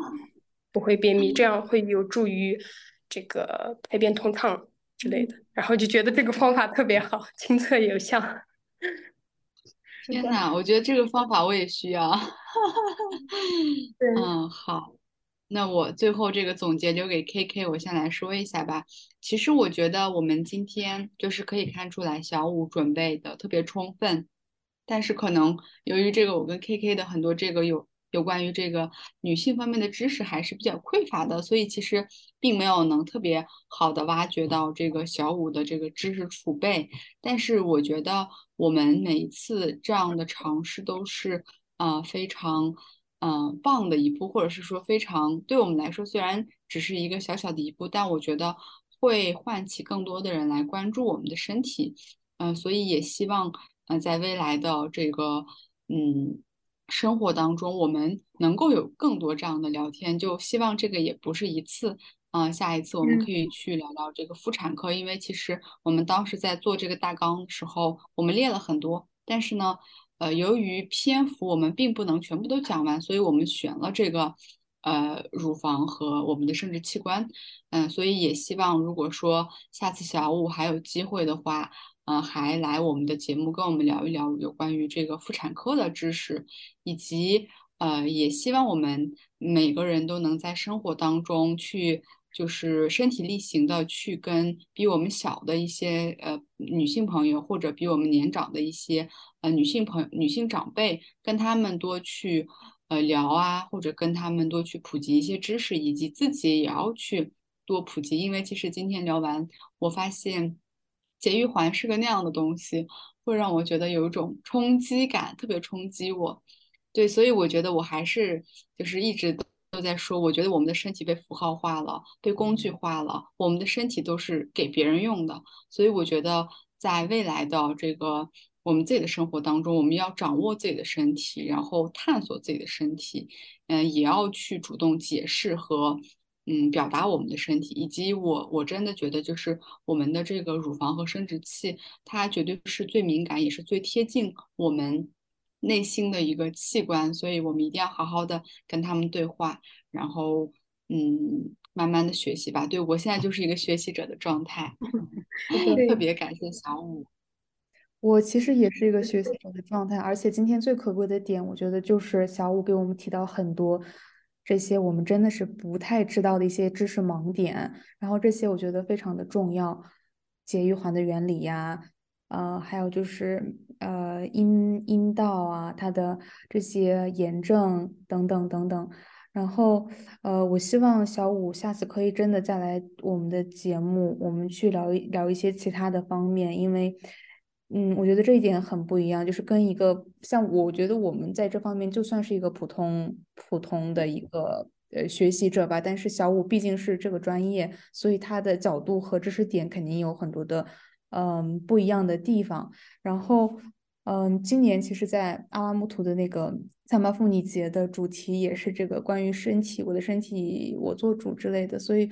不会便秘，这样会有助于这个排便通畅之类的，然后就觉得这个方法特别好，亲测有效。天呐，我觉得这个方法我也需要。嗯，好，那我最后这个总结留给 KK，我先来说一下吧。其实我觉得我们今天就是可以看出来小五准备的特别充分，但是可能由于这个我跟 KK 的很多这个有。有关于这个女性方面的知识还是比较匮乏的，所以其实并没有能特别好的挖掘到这个小五的这个知识储备。但是我觉得我们每一次这样的尝试都是呃非常嗯棒的一步，或者是说非常对我们来说虽然只是一个小小的一步，但我觉得会唤起更多的人来关注我们的身体。嗯，所以也希望嗯在未来的这个嗯。生活当中，我们能够有更多这样的聊天，就希望这个也不是一次，嗯，下一次我们可以去聊聊这个妇产科，因为其实我们当时在做这个大纲的时候，我们列了很多，但是呢，呃，由于篇幅我们并不能全部都讲完，所以我们选了这个，呃，乳房和我们的生殖器官，嗯，所以也希望如果说下次小五还有机会的话。嗯，还来我们的节目跟我们聊一聊有关于这个妇产科的知识，以及呃，也希望我们每个人都能在生活当中去，就是身体力行的去跟比我们小的一些呃女性朋友，或者比我们年长的一些呃女性朋友、女性长辈，跟他们多去呃聊啊，或者跟他们多去普及一些知识，以及自己也要去多普及，因为其实今天聊完，我发现。节育环是个那样的东西，会让我觉得有一种冲击感，特别冲击我。对，所以我觉得我还是就是一直都都在说，我觉得我们的身体被符号化了，被工具化了，我们的身体都是给别人用的。所以我觉得在未来的这个我们自己的生活当中，我们要掌握自己的身体，然后探索自己的身体，嗯，也要去主动解释和嗯表达我们的身体，以及我我真的觉得就是我们的这个乳房和生殖器，它绝对是最敏感，也是最贴近我们。内心的一个器官，所以我们一定要好好的跟他们对话，然后嗯，慢慢的学习吧。对我现在就是一个学习者的状态，特别感谢小五。我其实也是一个学习者的状态，而且今天最可贵的点，我觉得就是小五给我们提到很多这些我们真的是不太知道的一些知识盲点，然后这些我觉得非常的重要，节育环的原理呀。呃，还有就是呃阴阴道啊，它的这些炎症等等等等。然后呃，我希望小五下次可以真的再来我们的节目，我们去聊一聊一些其他的方面，因为嗯，我觉得这一点很不一样，就是跟一个像我觉得我们在这方面就算是一个普通普通的一个呃学习者吧，但是小五毕竟是这个专业，所以他的角度和知识点肯定有很多的。嗯，不一样的地方。然后，嗯，今年其实，在阿拉木图的那个萨巴妇女节的主题也是这个关于身体，我的身体我做主之类的。所以，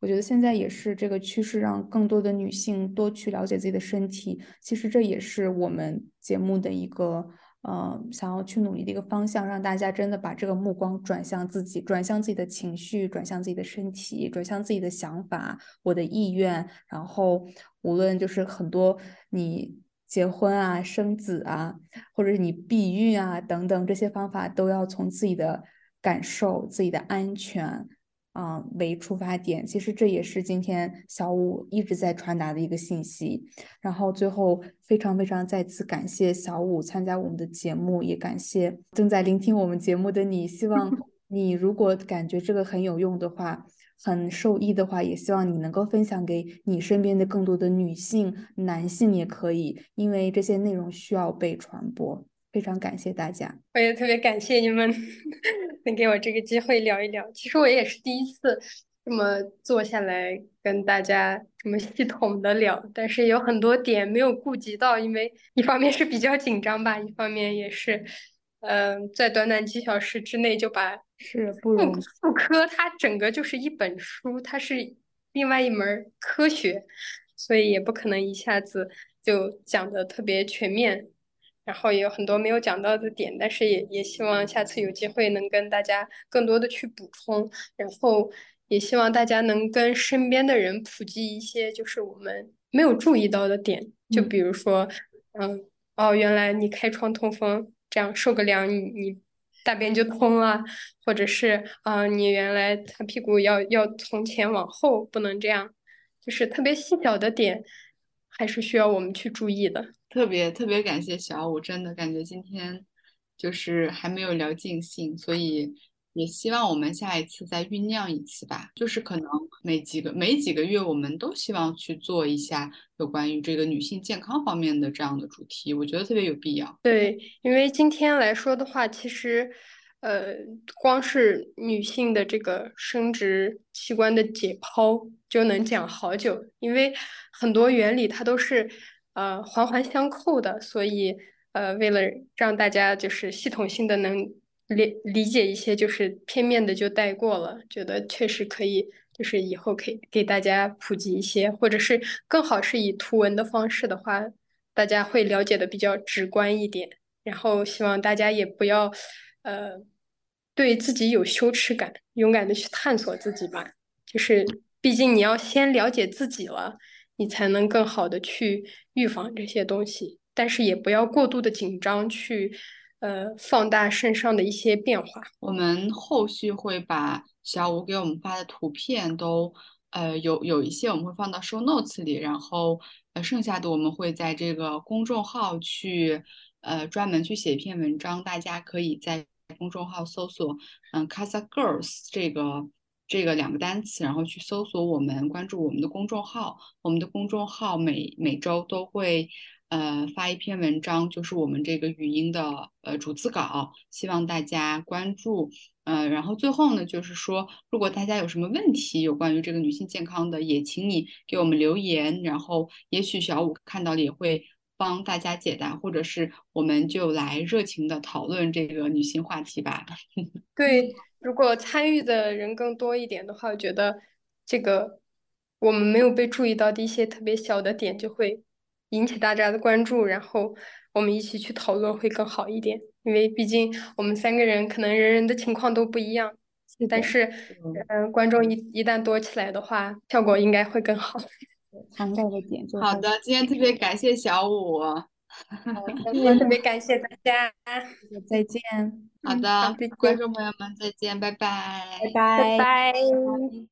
我觉得现在也是这个趋势，让更多的女性多去了解自己的身体。其实这也是我们节目的一个。嗯，想要去努力的一个方向，让大家真的把这个目光转向自己，转向自己的情绪，转向自己的身体，转向自己的想法，我的意愿。然后，无论就是很多你结婚啊、生子啊，或者是你避孕啊等等这些方法，都要从自己的感受、自己的安全。啊，为出发点，其实这也是今天小五一直在传达的一个信息。然后最后非常非常再次感谢小五参加我们的节目，也感谢正在聆听我们节目的你。希望 你如果感觉这个很有用的话，很受益的话，也希望你能够分享给你身边的更多的女性、男性也可以，因为这些内容需要被传播。非常感谢大家，我也特别感谢你们 能给我这个机会聊一聊。其实我也是第一次这么坐下来跟大家这么系统的聊，但是有很多点没有顾及到，因为一方面是比较紧张吧，一方面也是，嗯，在短短几小时之内就把是不容妇科它整个就是一本书，它是另外一门科学，所以也不可能一下子就讲的特别全面。然后也有很多没有讲到的点，但是也也希望下次有机会能跟大家更多的去补充，然后也希望大家能跟身边的人普及一些就是我们没有注意到的点，就比如说，嗯，哦，原来你开窗通风，这样受个凉，你你大便就通了，或者是啊，你原来擦屁股要要从前往后，不能这样，就是特别细小的点，还是需要我们去注意的。特别特别感谢小五，真的感觉今天就是还没有聊尽兴，所以也希望我们下一次再酝酿一次吧。就是可能每几个每几个月，我们都希望去做一下有关于这个女性健康方面的这样的主题，我觉得特别有必要。对，因为今天来说的话，其实呃，光是女性的这个生殖器官的解剖就能讲好久，因为很多原理它都是。呃，环环相扣的，所以呃，为了让大家就是系统性的能理理解一些，就是片面的就带过了，觉得确实可以，就是以后可以给大家普及一些，或者是更好是以图文的方式的话，大家会了解的比较直观一点。然后希望大家也不要呃对自己有羞耻感，勇敢的去探索自己吧。就是毕竟你要先了解自己了。你才能更好的去预防这些东西，但是也不要过度的紧张，去呃放大身上的一些变化。我们后续会把小吴给我们发的图片都呃有有一些我们会放到 show notes 里，然后呃剩下的我们会在这个公众号去呃专门去写一篇文章，大家可以在公众号搜索嗯 Casa Girls 这个。这个两个单词，然后去搜索我们，关注我们的公众号。我们的公众号每每周都会呃发一篇文章，就是我们这个语音的呃逐字稿，希望大家关注。呃，然后最后呢，就是说，如果大家有什么问题有关于这个女性健康的，也请你给我们留言，然后也许小五看到了也会帮大家解答，或者是我们就来热情的讨论这个女性话题吧。对，如果参与的人更多一点的话，我觉得这个我们没有被注意到的一些特别小的点，就会引起大家的关注，然后我们一起去讨论会更好一点。因为毕竟我们三个人可能人人的情况都不一样，但是，嗯，观众一一旦多起来的话，效果应该会更好。涵盖的点就好的。今天特别感谢小五，特别感谢大家，再见。好的，观众朋友们再见，拜拜，拜拜，拜拜。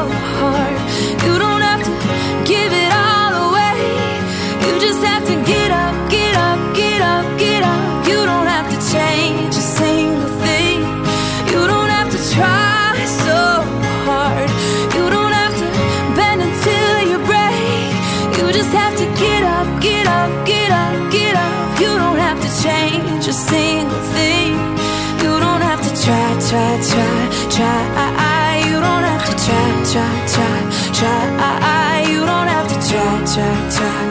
have to get up, get up, get up, get up. You don't have to change a single thing. You don't have to try so hard. You don't have to bend until you break. You just have to get up, get up, get up, get up. You don't have to change a single thing. You don't have to try, try, try, try. You don't have to try, try, try, try. You don't have to try, try, try, try.